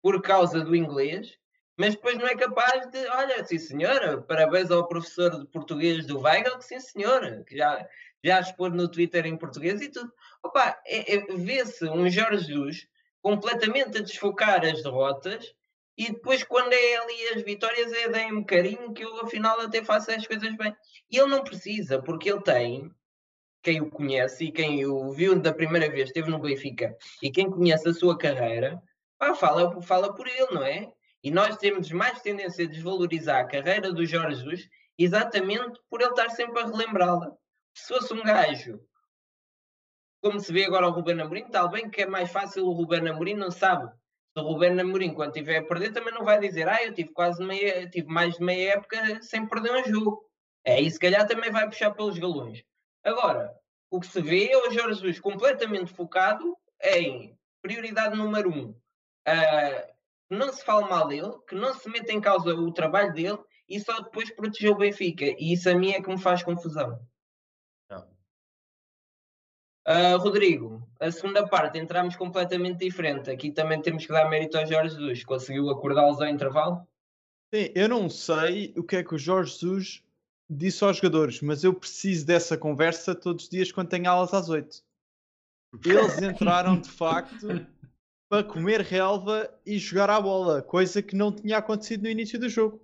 por causa do inglês, mas depois não é capaz de, olha, sim senhora, parabéns ao professor de português do Weigl, que sim senhora, que já, já expôs no Twitter em português e tudo. Opa, é, é, vê-se um Jorge Jesus completamente a desfocar as derrotas e depois quando é ali as vitórias é deem-me carinho que eu afinal até faço as coisas bem. E ele não precisa, porque ele tem, quem o conhece e quem o viu da primeira vez, esteve no Benfica, e quem conhece a sua carreira, pá, fala, fala por ele, não é? E nós temos mais tendência a desvalorizar a carreira do Jorge Jesus exatamente por ele estar sempre a relembrá-la. Se fosse um gajo, como se vê agora o Ruben Amorim, tal bem que é mais fácil o Ruben Amorim não sabe. Se o Ruben Amorim, quando estiver a perder, também não vai dizer ah, eu tive quase meia, tive mais de meia época sem perder um jogo. É, e se calhar também vai puxar pelos galões. Agora, o que se vê é o Jorge Jesus completamente focado em prioridade número um. Uh, que não se fale mal dele, que não se meta em causa o trabalho dele e só depois proteger o Benfica. E isso a mim é que me faz confusão. Uh, Rodrigo, a segunda parte entramos completamente diferente. Aqui também temos que dar mérito ao Jorge Jesus. Conseguiu acordá-los ao intervalo? Sim, eu não sei o que é que o Jorge Jesus disse aos jogadores, mas eu preciso dessa conversa todos os dias quando tenho aulas às 8. Eles entraram de facto para comer relva e jogar à bola, coisa que não tinha acontecido no início do jogo.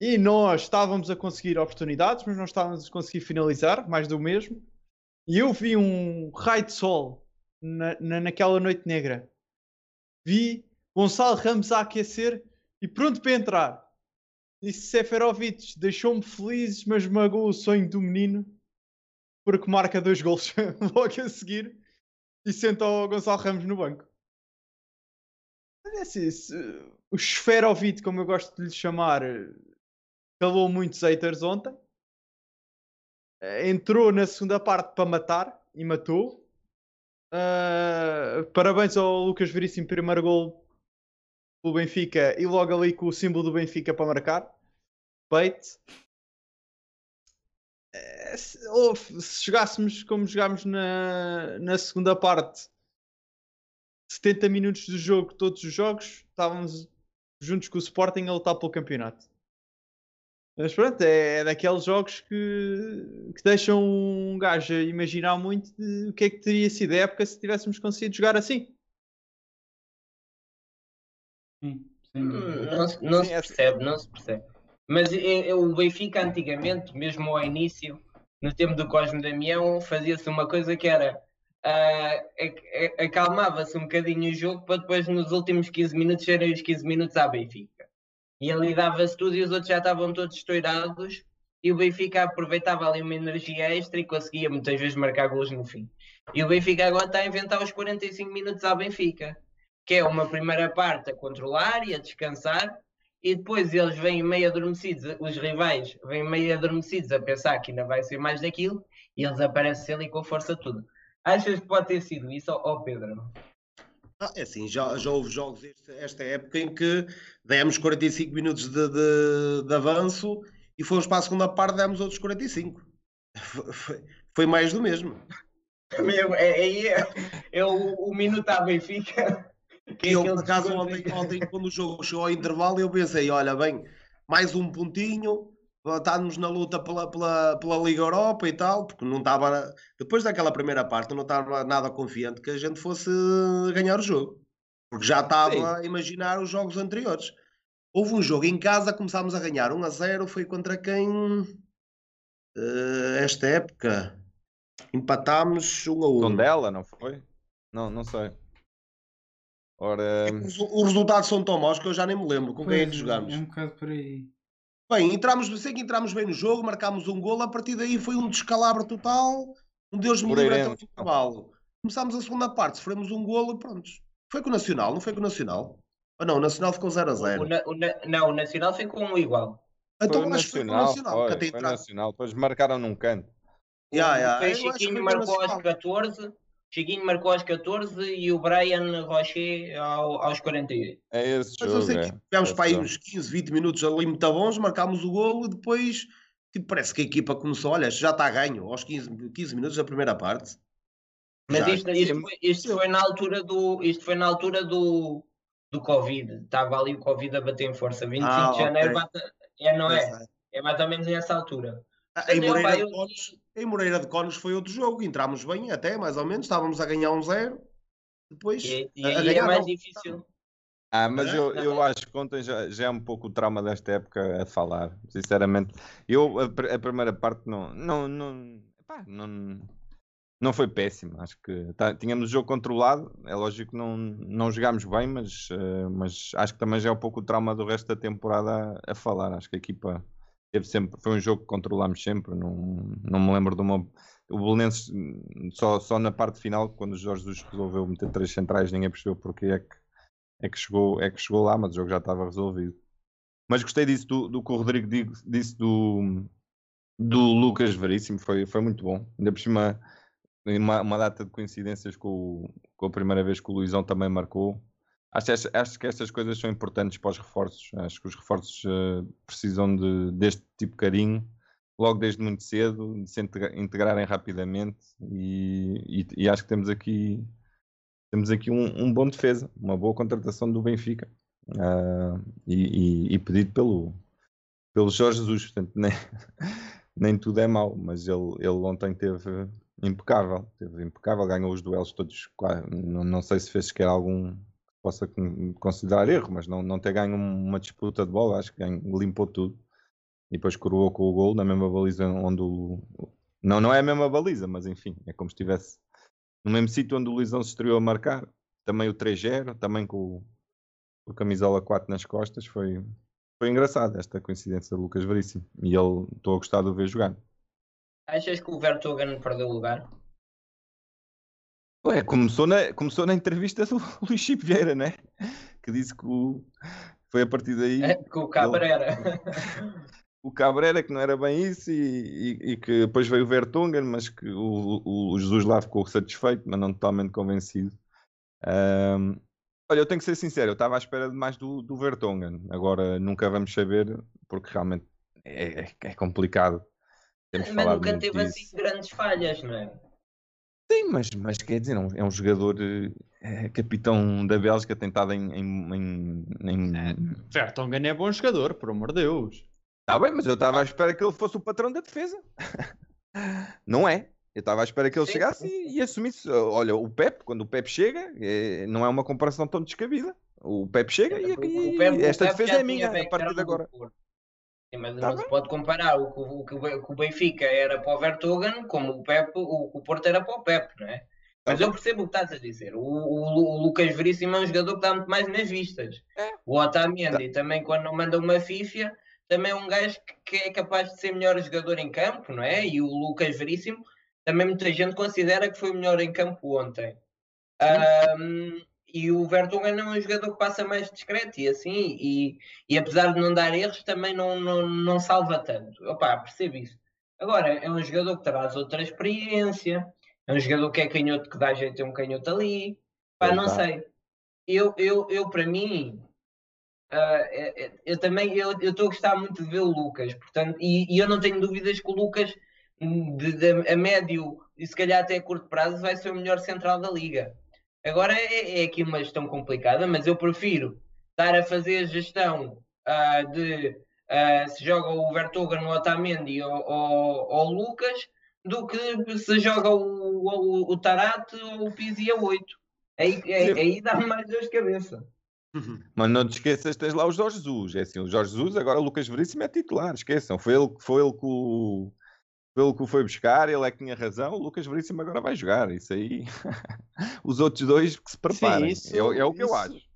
E nós estávamos a conseguir oportunidades, mas não estávamos a conseguir finalizar, mais do mesmo. E eu vi um raio de sol na, na, naquela noite negra. Vi Gonçalo Ramos a aquecer e pronto para entrar. Disse Seferovic, deixou-me feliz, mas esmagou o sonho do menino porque marca dois gols logo a seguir e senta o Gonçalo Ramos no banco. Olha assim, se, o Esferovic, como eu gosto de lhe chamar, calou muitos haters ontem. Entrou na segunda parte para matar e matou. Ah, parabéns ao Lucas Veríssimo, primeiro gol pelo Benfica e logo ali com o símbolo do Benfica para marcar. Peito. Se, ou se jogássemos como jogámos na, na segunda parte, 70 minutos do jogo, todos os jogos, estávamos juntos com o Sporting a lutar pelo campeonato. Mas pronto, é, é daqueles jogos que, que deixam um gajo a imaginar muito de o que é que teria sido a época se tivéssemos conseguido jogar assim. Sim. Não, se- não se é- percebe, não se percebe. Mas é- é o Benfica antigamente, mesmo ao início, no tempo do Cosme Damião, fazia-se uma coisa que era ac- acalmava-se um bocadinho o jogo para depois nos últimos 15 minutos serem os 15 minutos à Benfica. E ali dava-se tudo e os outros já estavam todos estourados e o Benfica aproveitava ali uma energia extra e conseguia muitas vezes marcar golos no fim. E o Benfica agora está a inventar os 45 minutos à Benfica que é uma primeira parte a controlar e a descansar, e depois eles vêm meio adormecidos, os rivais vêm meio adormecidos a pensar que ainda vai ser mais daquilo, e eles aparecem ali com força toda. Achas que pode ter sido isso, ó Pedro? Ah, é assim, já, já houve jogos este- esta época em que demos 45 minutos de, de, de avanço e fomos para a segunda parte demos outros 45. Foi, foi, foi mais do mesmo. Meu, é, é, é o, o minuto à Benfica. Que eu, por acaso, ontem, ontem, quando o jogo chegou ao intervalo, eu pensei: olha, bem, mais um pontinho, estávamos na luta pela, pela, pela Liga Europa e tal, porque não estava. Depois daquela primeira parte, eu não estava nada confiante que a gente fosse ganhar o jogo, porque já estava a imaginar os jogos anteriores. Houve um jogo em casa, começámos a ganhar 1 a 0, foi contra quem? Eh, esta época empatámos 1 a 1. Tondela, não foi? Não, não sei. Ora, Os, os resultados são tão maus que eu já nem me lembro com quem é que Pois, jogámos. É um bocado por aí. Bem, entramos, sei que entramos bem no jogo, marcámos um golo, a partir daí foi um descalabro total, um Deus me livre até o intervalo. Começámos a segunda parte, sofremos um golo e pronto. Foi com o Nacional, não foi com o Nacional? Ou não, o Nacional ficou 0 a O 0. na- o na- não, o Nacional ficou um igual. Então foi acho que foi com o nacional, Nacional, que foi, até foi entrava. nacional. Depois marcaram num canto. Que foi com o marcou aos Nacional. 14, Chiquinho marcou aos 14 e o Brian Rocher ao- aos 48. É esse Mas eu jogo. sei que é. tivemos Esse para aí uns 15, 20 minutos ali muito bons, marcámos o golo e depois tipo, parece que a equipa começou, olha, já está a ganho aos 15, 15 minutos da primeira parte. Mas Já. isto, isto, foi, isto foi na altura do isto foi na altura do, do Covid. Estava ali o Covid a bater em força. 25 Ah, de janeiro ok. bate- é, não é? É. É mais ou menos nessa altura. Ah, Em Mas eu, Moreira, eu- em Moreira de Conos foi outro jogo, entramos bem até, mais ou menos, estávamos a ganhar um zero, depois E, e, a- a e é ganhar mais não. difícil. Ah, mas eu, eu acho que ontem já, já é um pouco o trauma desta época a falar, sinceramente. Eu, a, a primeira parte não, não, não, pá, não, não foi péssima. Acho que tá- tínhamos o jogo controlado. É lógico que não, não jogámos bem, mas, eh, mas acho que também já é um pouco o trauma do resto da temporada a, a falar. Acho que a equipa teve sempre, foi um jogo que controlámos sempre. Não, não me lembro de uma. O Belenenses só, só na parte final, quando o Jorge Jesus resolveu meter três centrais, ninguém percebeu porque é que é que chegou, é que chegou lá, mas o jogo já estava resolvido. Mas gostei disso do, do que o Rodrigo di- disse do, do Lucas Veríssimo, foi, foi muito bom. Ainda por cima, uma, uma data de coincidências com, o- com a primeira vez que o Luizão também marcou. Acho, acho, que estas coisas são importantes para os reforços. Acho que os reforços eh, precisam de, deste tipo de carinho, logo desde muito cedo, de se integra- integrarem rapidamente. E, e- e acho que temos aqui temos aqui um, um bom defesa, uma boa contratação do Benfica ah, e, e- pedido pelo, pelo Jorge Jesus. Portanto, nem, nem tudo é mau, mas ele, ele ontem teve impecável, teve impecável, ganhou os duelos todos. não, não sei se fez sequer algum possa con- considerar erro, mas não, não ter ganho uma disputa de bola, acho que ganho- limpou tudo e depois coroou com o gol na mesma baliza onde o. Não, não é a mesma baliza, mas enfim, é como se estivesse no mesmo sítio onde o Luizão se estreou a marcar, também o 3-0, também com o, camisola 4 nas costas, foi, foi engraçado esta coincidência do Lucas Veríssimo. E ele, estou a gostar de o ver jogar. Achas que o Vertogen perdeu lugar? Ué, começou na, começou na entrevista do Luís Chico Vieira, né? Que disse que o- foi a partir daí É, com o Cabrera. o Cabrera, que não era bem isso, e, e- e que depois veio o Vertonghen, mas que o, o, o Jesus lá ficou satisfeito, mas não totalmente convencido. Ahm, olha, eu tenho que ser sincero, eu estava à espera de mais do, do Vertonghen. Agora nunca vamos saber, porque realmente é, é- é complicado. Temos Mas nunca teve disso. assim grandes falhas, não é? Sim, mas, mas quer dizer, é um- é jogador eh, é capitão da Bélgica, tentado em. em, em, em- Vertonghen é bom jogador, por amor de Deus. Tá bem, mas eu estava à espera que ele fosse o patrão da defesa. Não é? Eu estava à espera que ele Sim, chegasse e, e assumisse. Olha, o Pep, quando o Pep chega, é- não é uma comparação tão descabida. O Pep chega e, e o esta defesa é minha a partir de agora. Sim, mas Tá não bem. se pode comparar o que o, que o Benfica era para o Vertogen como o, Pep, o, o Porto era para o Pep, não é? Mas eu percebo o que estás a dizer. O, o, o Lucas Veríssimo é um jogador que está muito mais nas vistas. É. O Otamendi também, quando manda uma fifia, também é um gajo que, que é capaz de ser melhor jogador em campo, não é? E o Lucas Veríssimo, também muita gente considera que foi melhor em campo ontem. Ahm, e o Vertonghen é um jogador que passa mais discreto e assim, e, e apesar de não dar erros, também não, não, não salva tanto. Opá, percebo isso. Agora, é um jogador que traz outra experiência, é um jogador que é canhoto que dá jeito a um canhoto ali. Pá, não sei. Eu, eu, eu para mim, é- eu também eu eu estou a gostar muito de ver o Lucas, portanto, e, e eu não tenho dúvidas que o Lucas, hum, de, de- a médio e se calhar até a curto prazo, vai ser o melhor central da liga. Agora é, é aqui uma gestão complicada, mas eu prefiro estar a fazer a gestão ah, de ah, se joga o Vertogen, o Otamendi ou, ou, ou o Lucas, do que se joga o, o, o Tarate ou o Pizzi a 8. Aí, aí, aí dá-me mais dor de cabeça. Mas não te esqueças, tens lá o Jorge Jesus. É assim, o Jorge Jesus, agora o Lucas Veríssimo é titular, esqueçam. Foi ele, foi ele que o. Ele que o foi buscar, ele é que tinha razão. O Lucas Veríssimo agora vai jogar. Isso aí. Os outros dois que se preparem. isso- é, o- é o que eu isso- acho.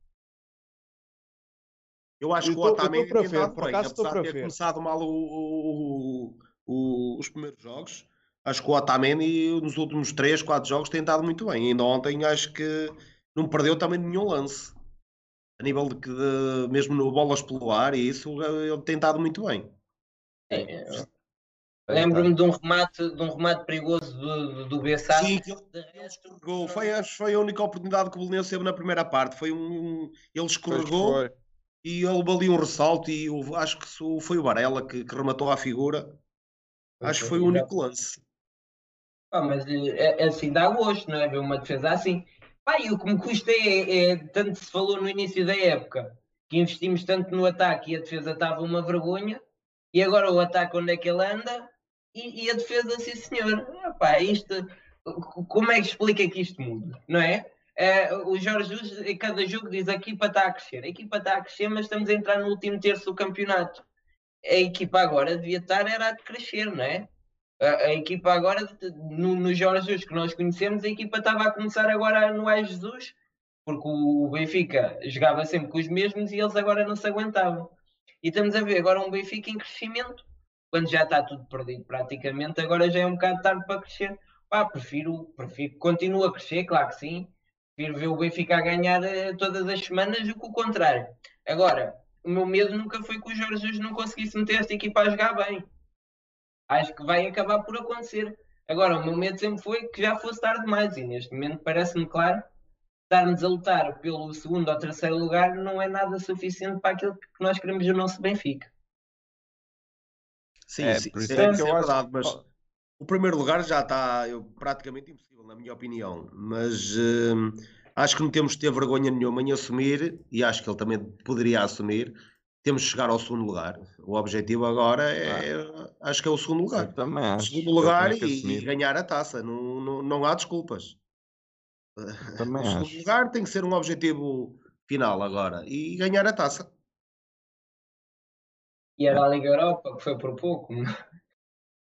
Eu acho Eu que o tô- eu tô Otamendi para tem ver, por bem, apesar de ter ver. começado mal o- o- o- os primeiros jogos. Acho que o Otamendi nos últimos 3, 4 jogos tem estado muito bem. Ainda ontem acho que não perdeu também nenhum lance. A nível de que de- mesmo no bolas pelo ar e isso, ele tem estado muito bem. É, Lembro-me de um remate, de um remate perigoso do, do, Bessá. Sim, que ele, escorregou. Foi, acho foi a única oportunidade que o Belenense teve na primeira parte. Foi um, ele escorregou foi. e ele ali um ressalto e o- acho que foi o Varela que, que rematou à figura. Acho que foi o único lance. Pá, mas é, é assim, dá gosto, não é? Ver uma defesa assim. Pá, e o que me custa é, é, tanto se falou no início da época, que investimos tanto no ataque e a defesa estava uma vergonha, e agora o ataque onde é que ele anda, e, e a defesa, sim senhor. Ah, pá, isto, como é que explica que isto muda, não é? Eh, o Jorge Jesus, em cada jogo, diz a equipa está a crescer. A equipa está a crescer, mas estamos a entrar no último terço do campeonato. A equipa agora devia estar era a crescer, não é? A, a equipa agora, no, no Jorge Jesus que nós conhecemos, a equipa estava a começar agora no Ai Jesus, porque o, o Benfica jogava sempre com os mesmos e eles agora não se aguentavam. E estamos a ver agora um Benfica em crescimento, quando já está tudo perdido praticamente, agora já é um bocado tarde para crescer. Pá, prefiro, prefiro que continue a crescer, claro que sim. Prefiro ver o Benfica a ganhar eh, todas as semanas do que o contrário. Agora, o meu medo nunca foi que o Jorge Jesus não conseguisse meter esta equipa a jogar bem acho que vai acabar por acontecer. Agora, o meu medo sempre foi que já fosse tarde demais, e neste momento parece-me claro estarmos a lutar pelo segundo ou terceiro lugar não é nada suficiente para aquilo que nós queremos no nosso Benfica. Sim, É, sim, por isso sim, é que isso eu é acho- verdade, mas o primeiro lugar já está eu, praticamente impossível, na minha opinião. Mas hum, acho que não temos de ter vergonha nenhuma em assumir, e acho que ele também poderia assumir. Temos de chegar ao segundo lugar. O objetivo agora é, acho que é o segundo lugar. Eu também acho. segundo lugar e, e ganhar a taça. Não, não, não há desculpas. Eu também o segundo acho. lugar tem que ser um objetivo final agora e ganhar a taça. E era a Liga Europa, que foi por pouco.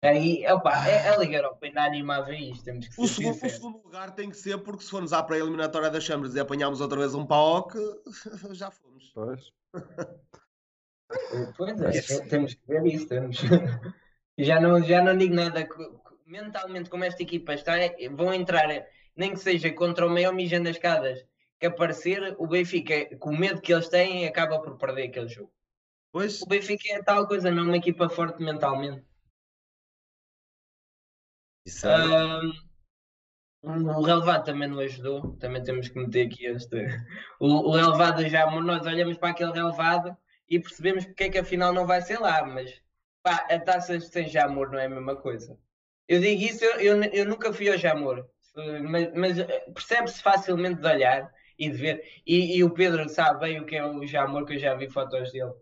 Aí, opa, a a Liga Europa ainda animava isto, temos que ser O segundo, o segundo lugar tem que ser porque se formos à pré-eliminatória das Chambres e apanharmos outra vez um PAOC, já fomos. Pois. Pois é, temos que ver isso. Temos. já, não, já não digo nada. Mentalmente, como esta equipa está, é- vão entrar, nem que seja contra o maior mijão das escadas que aparecer, o Benfica, com o medo que eles têm, acaba por perder aquele jogo. Pois, O Benfica é tal coisa, não é uma equipa forte mentalmente. isso é. Ahm, o relevado também não ajudou. Também temos que meter aqui este. O, o relevado já, nós olhamos para aquele relevado e percebemos porque é que afinal não vai ser lá, mas pá, a taça sem Jamor não é a mesma coisa. Eu digo isso, eu, eu, eu nunca fui ao Jamor, mas, mas eh, percebe-se facilmente de olhar e de ver. E, e o Pedro sabe bem o que é o Jamor, que eu já vi fotos dele.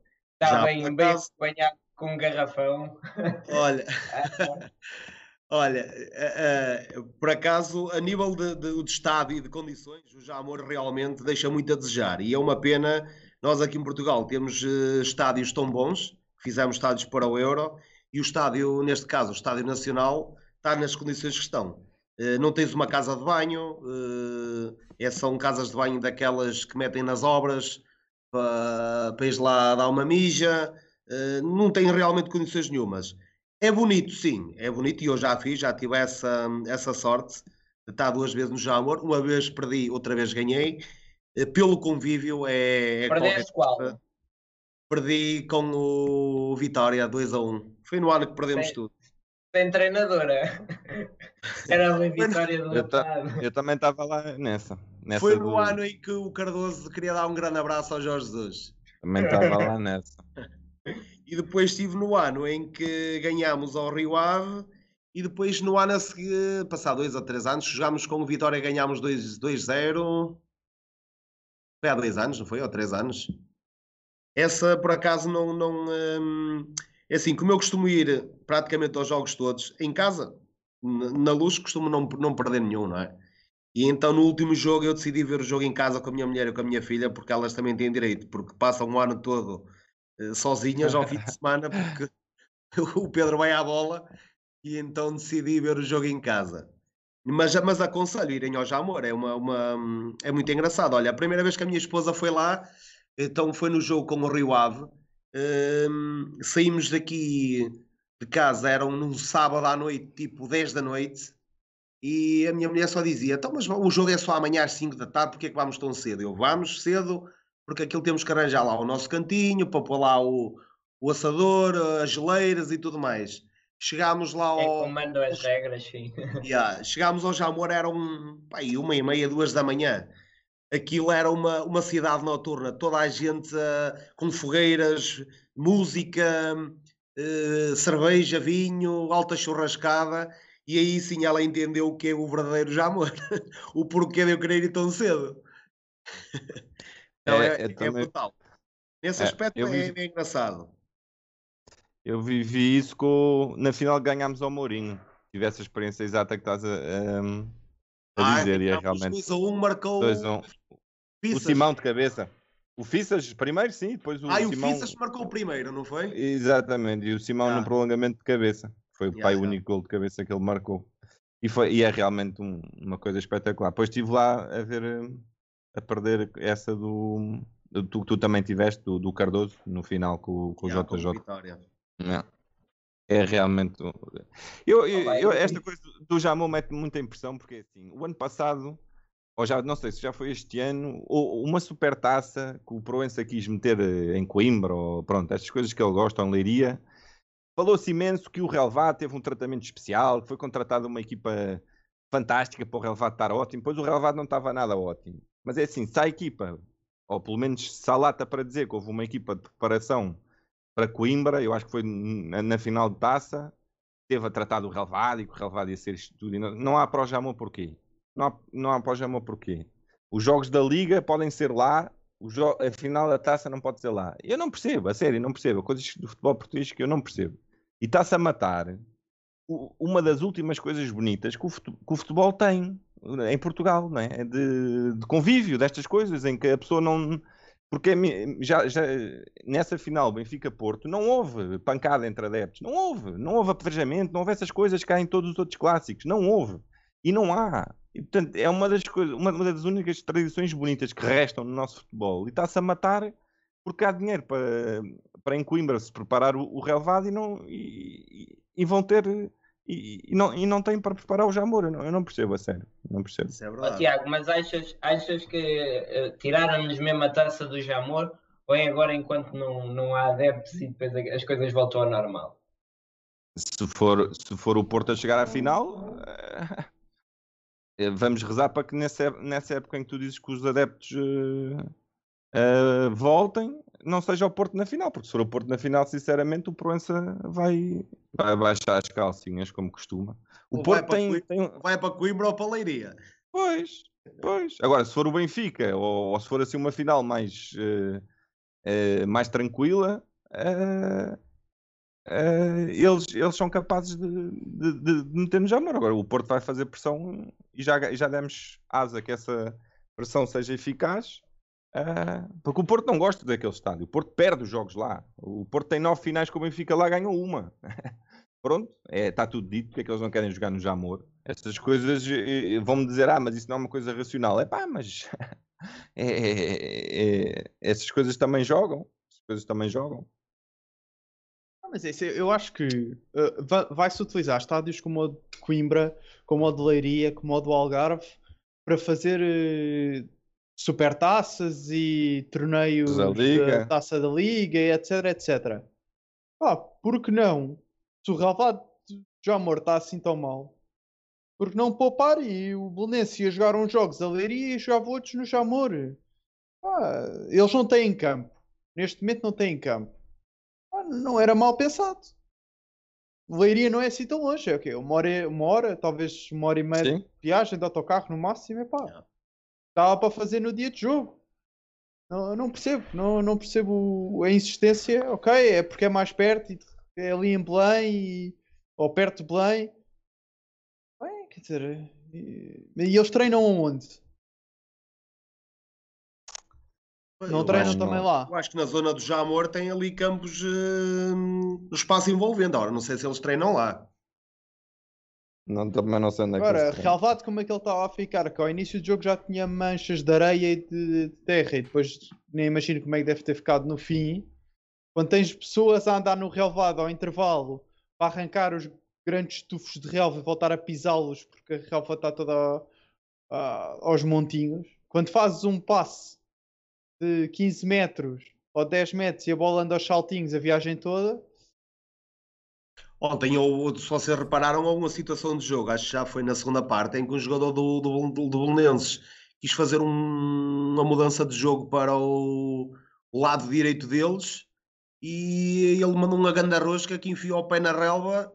Está bem, por bem acompanhado com um garrafão. Olha, olha, eh, eh, por acaso, a nível de, de, de estádio e de condições, o Jamor realmente deixa muito a desejar. E é uma pena, nós aqui em Portugal temos eh, estádios tão bons, fizemos estádios para o Euro, e o estádio, neste caso, o Estádio Nacional, está nas condições que estão. Não tens uma casa de banho, é- são casas de banho daquelas que metem nas obras para, para ires lá dar uma mija, eh, não tem realmente condições nenhumas. É bonito, sim, é bonito e eu já fiz, já tive essa, essa sorte de estar duas vezes no Jamor, uma vez perdi, outra vez ganhei. Eh, Pelo convívio é, é Perdeste qual? Perdi com o Vitória 2 a 1. Foi no ano que perdemos Sim. tudo. Sem treinadora. Era uma vitória do Eu, ta- lado. eu também estava lá nessa. nessa Foi no do- ano em que o Cardoso queria dar um grande abraço ao Jorge Jesus. Também estava lá nessa. E depois estive no ano em que ganhámos ao Rio Ave e depois no ano a seguir, passado dois ou três anos, jogámos com o Vitória e ganhámos 2 2-0. Foi há dois anos, não foi? Ou três anos? Essa, por acaso, não... não hum, É assim, como eu costumo ir praticamente aos jogos todos, em casa, na luz, costumo não, não perder nenhum, não é? E então no último jogo eu decidi ver o jogo em casa com a minha mulher e com a minha filha, porque elas também têm direito, porque passam o ano todo eh, sozinhas ao fim de semana, porque o Pedro vai à bola e então decidi ver o jogo em casa. Mas, mas aconselho irem ao Jamor, é, uma, uma- é muito engraçado. Olha, a primeira vez que a minha esposa foi lá, então foi no jogo com o Rio Ave. Hum, saímos daqui de casa, era num sábado à noite, tipo 10 da noite, e a minha mulher só dizia: Então, mas o jogo é só amanhã às 5 da tarde, porque é que vamos tão cedo? Eu, vamos cedo, porque aquilo temos que arranjar lá o nosso cantinho, para pôr lá o, o assador, as geleiras e tudo mais. Chegámos lá É ao. como mandam as regras, sim. Yeah, Chegámos ao Jamor, eram pá, aí uma e meia, duas da manhã. Aquilo era uma, uma cidade noturna, toda a gente ah, com fogueiras, música, eh, cerveja, vinho, alta churrascada. E aí sim ela entendeu o que é o verdadeiro Jamor, o porquê de eu querer ir tão cedo. Então É, é, eu é também- brutal. Nesse É, aspecto é, é engraçado. Eu vivi isso com. Na final ganhámos ao Mourinho. Tive essa experiência exata que estás a, a- a dizer, e é ganhámos realmente 2 a 1, marcou 2 a 1. O. Simão de cabeça. O Fissas primeiro, sim, depois o Ah, e o Simão. Fissas marcou o primeiro, não foi? Exatamente, e o Simão Ah. no prolongamento de cabeça. Foi o Yeah, pai o yeah. único gol de cabeça que ele marcou. E, foi, e é realmente um- uma coisa espetacular. Depois estive lá a ver, eh, a perder essa do. Tu, tu também tiveste, do, do Cardoso, no final com, o- com Yeah, o com JJ. Vitória. Não. É realmente. Eu, eu- eu- eu- esta coisa do Jamon mete muita impressão, porque assim, o ano passado, ou já não sei se já foi este ano, ou uma super taça que o Proença quis meter eh, em Coimbra, ou pronto, estas coisas que ele gosta, em Leiria. Falou-se imenso que o Relvado teve um tratamento especial, que foi contratada uma equipa fantástica para o Relvado estar ótimo, pois o Relvado não estava nada ótimo. Mas é assim, se a equipa, ou pelo menos se há lata para dizer que houve uma equipa de preparação para Coimbra, eu acho que foi na, na final de taça, teve a tratar do relevado e que o relevado ia ser isto tudo. e Não, há para o Jamon porquê? Não há, não há porquê? Os jogos da Liga podem ser lá, a final da taça não pode ser lá. Eu não percebo, a sério, não percebo. Coisas do futebol português que eu não percebo. E está-se a matar uma das últimas coisas bonitas que o futebol tem em Portugal, não é? De, de convívio destas coisas, em que a pessoa não. Porque já, já nessa final Benfica-Porto não houve pancada entre adeptos, não houve, não houve apedrejamento, não houve essas coisas que há em todos os outros clássicos, não houve e não há. E, portanto, é uma das coisas, uma, das únicas tradições bonitas que restam no nosso futebol e está-se a matar porque há dinheiro para, para em Coimbra se preparar o, o relevado e, não, e- e vão ter e, e não, e não têm para preparar o Jamor. Eu não, eu não percebo a sério, não percebo. Isso é verdade. Tiago, mas achas, achas que eh, tiraram-nos mesmo a taça do Jamor ou é agora enquanto não, não há adeptos e depois as coisas voltam ao normal? Se for, se for o Porto a chegar à final, eh, vamos rezar para que nessa, nessa época em que tu dizes que os adeptos eh, voltem, não seja o Porto na final, porque se for o Porto na final, sinceramente, o Proença vai, vai baixar as calcinhas, como costuma. O Ou Porto vai, para tem, tem- vai para Coimbra ou para Leiria. Pois, pois. Agora, se for o Benfica, ou, ou se for assim uma final mais, eh, eh, mais tranquila, eh, eles, eles são capazes de, de, de- de meter-nos já amor. Agora, o Porto vai fazer pressão e já, e já demos asa que essa pressão seja eficaz. Eh, porque o Porto não gosta daquele estádio. O Porto perde os jogos lá. O Porto tem nove finais com o Benfica lá, ganhou uma. Pronto, está tudo dito. Porque é que eles não querem jogar no Jamor? Essas coisas eh, eh, vão-me dizer, ah, mas isso não é uma coisa racional. É pá, mas é- é- é- essas coisas também jogam. Essas coisas também jogam. Ah, Mas isso, eu acho que va- vai-se utilizar estádios como o de Coimbra, como o de Leiria, como o do Algarve, para fazer eh, supertaças e torneios Da Liga. da Taça da Liga, etc, etc. Pá, por que não? Se o Relvado já amor está assim tão mal, por que não poupar e o Belenense ia jogar uns jogos a Leiria e jogava outros no Jamor? Pá, eles não têm campo. Neste momento não têm campo. Pá, não era mal pensado. Leiria não é assim tão longe, é o quê? Uma hora, uma hora, talvez uma hora e meia Sim. de viagem de autocarro no máximo, é Dava para fazer no dia de jogo. Não, não percebo, não, não percebo a insistência. Ok, é porque é mais perto, e é ali em Belém, e- ou perto de Belém. Bem, quer dizer, e, e eles treinam onde? Não treinam também não. lá? Eu acho que na zona do Jamor tem ali campos no espaço envolvente. Agora, não sei se eles treinam lá. Não, também não sei onde é que Agora, relevado como é que ele estava a ficar, que ao início do jogo já tinha manchas de areia e de, de terra, e depois nem imagino como é que deve ter ficado no fim. Quando tens pessoas a andar no relevado ao intervalo para arrancar os grandes tufos de relva e voltar a pisá-los porque a relva está toda a- a- aos montinhos. Quando fazes um passe de 15 metros ou 10 metros e a bola anda aos saltinhos a viagem toda, Ontem, houve- se vocês repararam, houve uma situação de jogo, acho que já foi na segunda parte, em que um jogador do, do, do, do Belenenses quis fazer um- uma mudança de jogo para o, o lado direito deles e ele mandou uma ganda rosca que enfiou o pé na relva.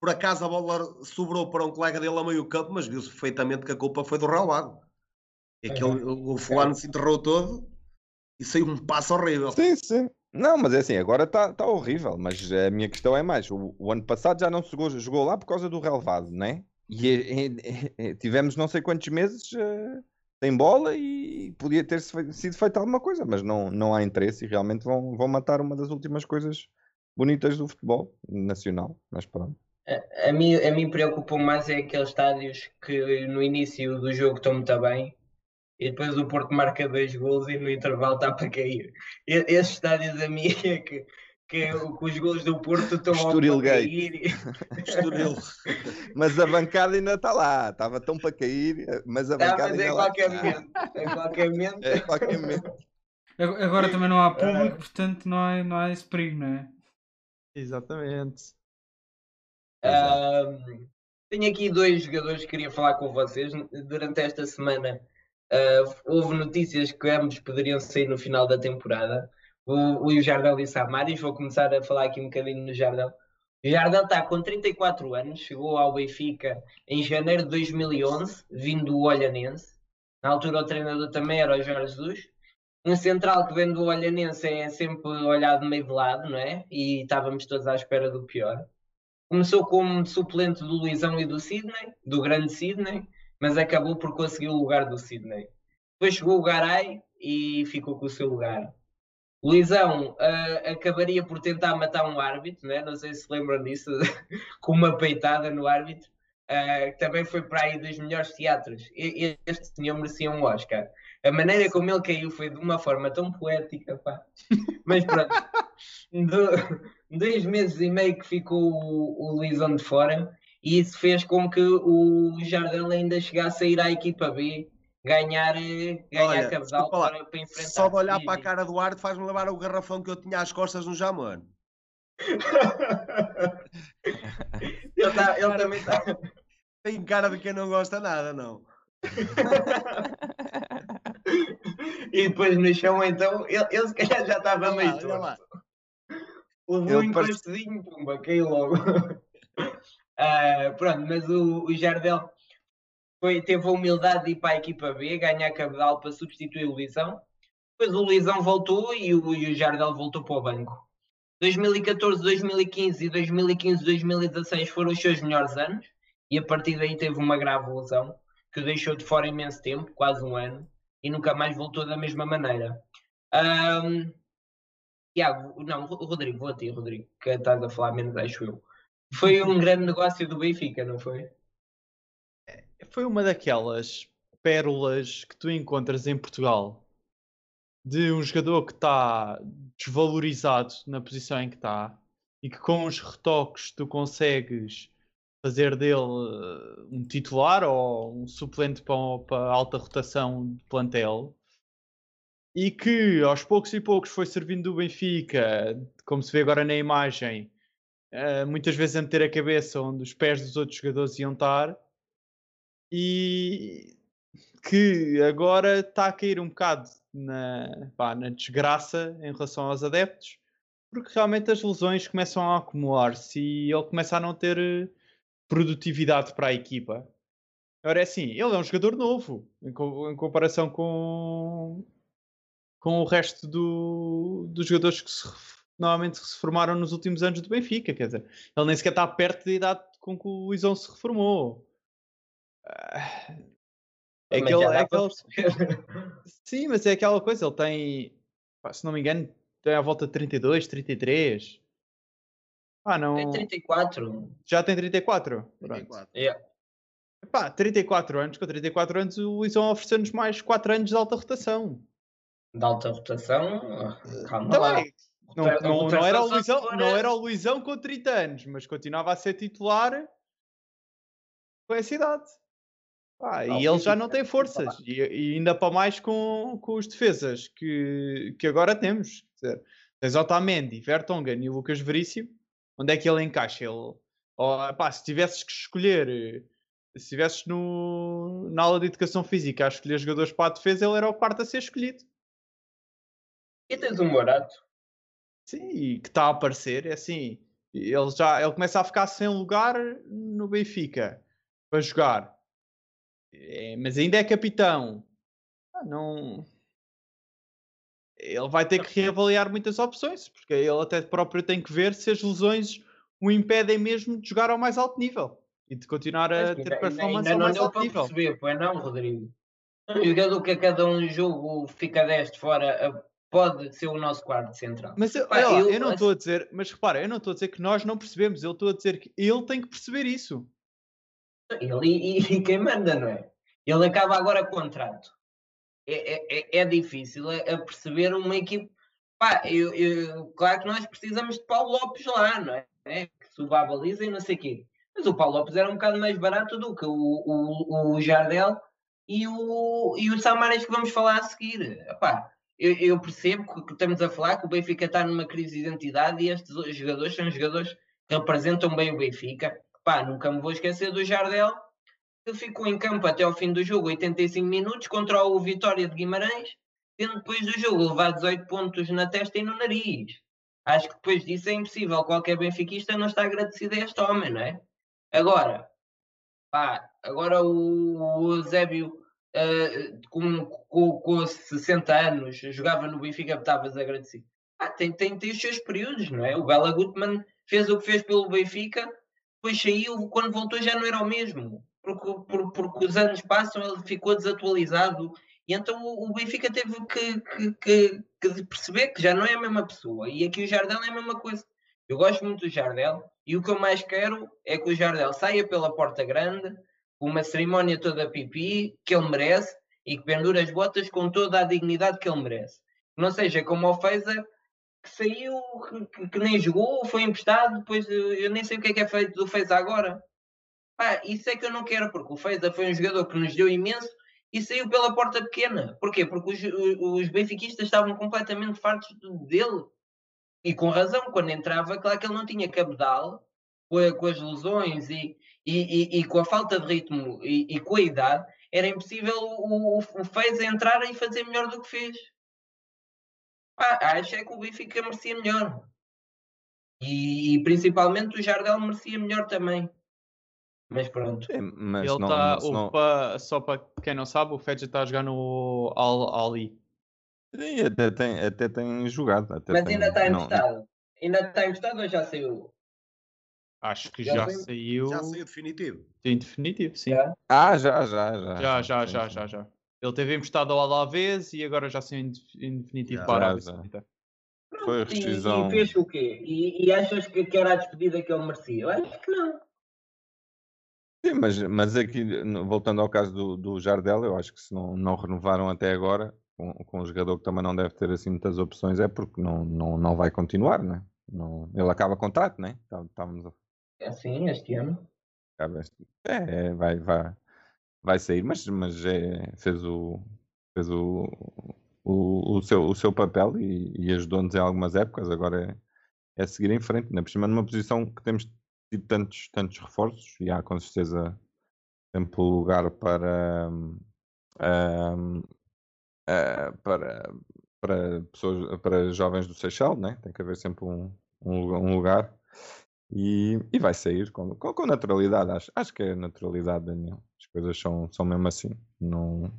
Por acaso a bola sobrou para um colega dele a meio campo, mas viu-se perfeitamente que a culpa foi do relvado. Aquele, o o fulano se enterrou todo e saiu um passo horrível. Sim, sim. Não, mas é assim, agora está tá horrível. Mas a minha questão é mais: o, o ano passado já não se jogou, jogou lá por causa do relevado, né? E é- é- é- tivemos não sei quantos meses eh, sem bola e podia ter sido feita alguma coisa, mas não, não há interesse e realmente vão, vão matar uma das últimas coisas bonitas do futebol nacional. Mas pronto. A, a mim, a mim preocupa mais é aqueles estádios que no início do jogo estão muito bem e depois o Porto marca dois gols e no intervalo está para cair. Esses estádios a mim é que, que, que os gols do Porto estão Estoril para cair. Estoril. Mas a bancada ainda está lá, estava tão para cair, mas a Tá, bancada mas é ainda lá qualquer está. momento. A qualquer momento. É, qualquer momento. Ag- Agora também não há público, portanto não há, não há esse perigo, não é? exatamente. Ahm, tenho aqui dois jogadores que queria falar com vocês. Durante esta semana ah, houve notícias que ambos poderiam sair no final da temporada. O, o Jardel e o Samaris. Vou começar a falar aqui um bocadinho no Jardel. O Jardel está com 34 anos, chegou ao Benfica em janeiro de 2011, vindo do Olhanense. Na altura o treinador também era o Jorge Jesus. Um central que vem do Olhanense é sempre olhado meio de lado, não é? E estávamos todos à espera do pior. Começou como suplente do Luizão e do Sidney, do grande Sidney, mas acabou por conseguir o lugar do Sidney. Depois chegou o Garay e ficou com o seu lugar. O Luizão ah, acabaria por tentar matar um árbitro, né? não sei se lembram disso, com uma peitada no árbitro, ah, que também foi para aí dos melhores teatros. E- Este senhor merecia um Oscar. A maneira como ele caiu foi de uma forma tão poética, pá. Mas pronto, do- dois meses e meio que ficou o, o Luizão de fora e isso fez com que o Jardel ainda chegasse a ir à equipa B ganhar, eh, ganhar Olha, cabedal para, para enfrentar. Só de olhar para a cara do Arte faz-me levar o garrafão que eu tinha às costas no Jamor. ele, tá- ele também está. Tem cara de quem não gosta nada, não. e depois no chão, então, ele, ele se calhar já estava meio torto. Levou um encostadinho, pumba, caiu logo. Ah, pronto, mas o, o Jardel foi, teve a humildade de ir para a equipa B, ganhar cabedal para substituir o Luizão. Depois o Luizão voltou e o, e o Jardel voltou para o banco. 2014, 2015 e 2015, 2016 foram os seus melhores anos e a partir daí teve uma grave lesão que o deixou de fora imenso tempo, quase um ano, e nunca mais voltou da mesma maneira. Ahm, Tiago, não, Ro- Rodrigo, vou a ti, Rodrigo, que estás a falar menos, acho eu. Foi um grande negócio do Benfica, não foi? Foi uma daquelas pérolas que tu encontras em Portugal de um jogador que está desvalorizado na posição em que está e que com os retoques tu consegues fazer dele eh, um titular ou um suplente para, alta rotação de plantel e que aos poucos e poucos foi servindo do Benfica, como se vê agora na imagem, eh, muitas vezes a meter a cabeça onde os pés dos outros jogadores iam estar e que agora está a cair um bocado na, pá, na desgraça em relação aos adeptos, porque realmente as lesões começam a acumular-se e ele começa a não ter eh, produtividade para a equipa. Agora é assim, ele é um jogador novo em, co- em comparação com, com o resto do- dos jogadores que se normalmente se formaram nos últimos anos do Benfica. Quer dizer, ele nem sequer está perto da idade com que o Luizão se reformou. É aquele, é aquele-. Sim, mas é aquela coisa, ele tem, se não me engano, tem à volta de 32, 33. Ah, não. É 34. Já tem 34? Pronto. 34. Yeah. Pá, 34 anos, com 34 anos o Luizão ofereceu-nos mais 4 anos de alta rotação. De alta rotação. Calma Então lá. Não, A não, não era o Luizão, não era o Luizão com 30 anos, mas continuava a ser titular com essa idade. Ah, e o ele já não tem forças. E, e ainda para mais com, com os defesas que, que agora temos. Quer dizer, tens Otamendi, Vertonghen e o Lucas Veríssimo. Onde é que ele encaixa? Ele, oh, pá, se tivesses que escolher, eh, se estivesses na aula de educação física a escolher jogadores para a defesa, ele era o quarto a ser escolhido. E tens um barato. Sim, e que está a aparecer, é assim, ele já ele começa a ficar sem lugar no Benfica para jogar, É, mas ainda é capitão. Ah, não, ele vai ter que reavaliar muitas opções, porque ele até próprio tem que ver se as lesões o impedem mesmo de jogar ao mais alto nível e de continuar a Mas ter performance ainda ao não mais deu alto nível. perceber, pois não, Rodrigo? Um jogador que a cada um jogo fica 10 de fora pode ser o nosso quarto central. Mas eu, Pá, lá, eu- eu não estou a dizer, mas repara, eu não estou a dizer que nós não percebemos, eu estou a dizer que ele tem que perceber isso. Ele e, e quem manda, não é? Ele acaba agora contrato. É, é, é- é difícil a, a perceber uma equipe. Pá, eu, eu- claro que nós precisamos de Paulo Lopes lá, não é? É, Que suba a baliza e não sei o quê. Mas o Paulo Lopes era um bocado mais barato do que o, o, o Jardel e o, e o Samares que vamos falar a seguir. Epá, eu, eu percebo que, que estamos a falar que o Benfica está numa crise de identidade e estes jogadores são jogadores que representam bem o Benfica. Pá, nunca me vou esquecer do Jardel, que ficou em campo até ao fim do jogo 85 minutos contra o Vitória de Guimarães, tendo depois do jogo levado 18 pontos na testa e no nariz. Acho que depois disso é impossível qualquer benfiquista não estar agradecido a este homem, não é? Agora, pá, agora o, o eh, com, com, com 60 anos jogava no Benfica, estavas agradecido. Ah, tem, tem, tem os seus períodos, não é? O Bela Gutmann fez o que fez pelo Benfica, depois saiu, quando voltou já não era o mesmo, porque, por- porque os anos passam, ele ficou desatualizado, e então o, Benfica teve que, que, que- perceber que já não é a mesma pessoa, e aqui o Jardel é a mesma coisa. Eu gosto muito do Jardel, e o que eu mais quero é que o Jardel saia pela porta grande, uma cerimónia toda pipi, que ele merece, e que pendure as botas com toda a dignidade que ele merece. Não seja como o Feza, que saiu, que, que- nem jogou, foi emprestado, depois eu, eu nem sei o que é que é feito do Feza agora. Pá, isso é que eu não quero, porque o Feza foi um jogador que nos deu imenso e saiu pela porta pequena. Porquê? Porque os, os benfiquistas estavam completamente fartos dele. E com razão, quando entrava, claro que ele não tinha cabedal, com, com as lesões e, e, e, e com a falta de ritmo e, e com a idade, era impossível o, o, o Fez entrar e fazer melhor do que fez. Pá, acho é que o Benfica merecia melhor. E, e principalmente o Jardel merecia melhor também. Mas pronto. Sim, mas Ele não, tá, não, pa- só para quem não sabe, o Fedja está a jogar no Al Ali. Sim, até tem, até tem jogado. Até Mas tem- ainda está não- emprestado. Ainda está emprestado ou já saiu? Acho que Já já, saiu? saiu Já saiu definitivo. em definitivo, sim. Já? Ah, já, já, já. Já, já, sim, já, sim. já, já. Ele teve emprestado ao Alavés e agora já saiu em, def- em definitivo Já. para a Arábia. Foi a E, rescisão. e fez o quê? E, e achas que, que era a despedida que ele merecia? Eu acho que não. Sim, mas, mas aqui, voltando ao caso do, do Jardel, eu acho que se não, não renovaram até agora, com, com um jogador que também não deve ter assim muitas opções, é porque não, não, não vai continuar, né? Não, ele acaba contrato, né? Tá- Estávamos a É assim, este ano. este- É, é, vai, vai, vai sair, mas, mas é, fez o fez o, o, o, seu, o seu papel e, e ajudou-nos em algumas épocas, agora é, é seguir em frente, ainda por cima numa posição que temos tido tantos, tantos reforços e há com certeza sempre lugar para hum, hum, eh, para, para pessoas, para jovens do Seixal, né? tem que haver sempre um, um, um lugar e, e vai sair com, com, com naturalidade. Acho, acho que é naturalidade, Daniel. As coisas são, são mesmo assim. Não,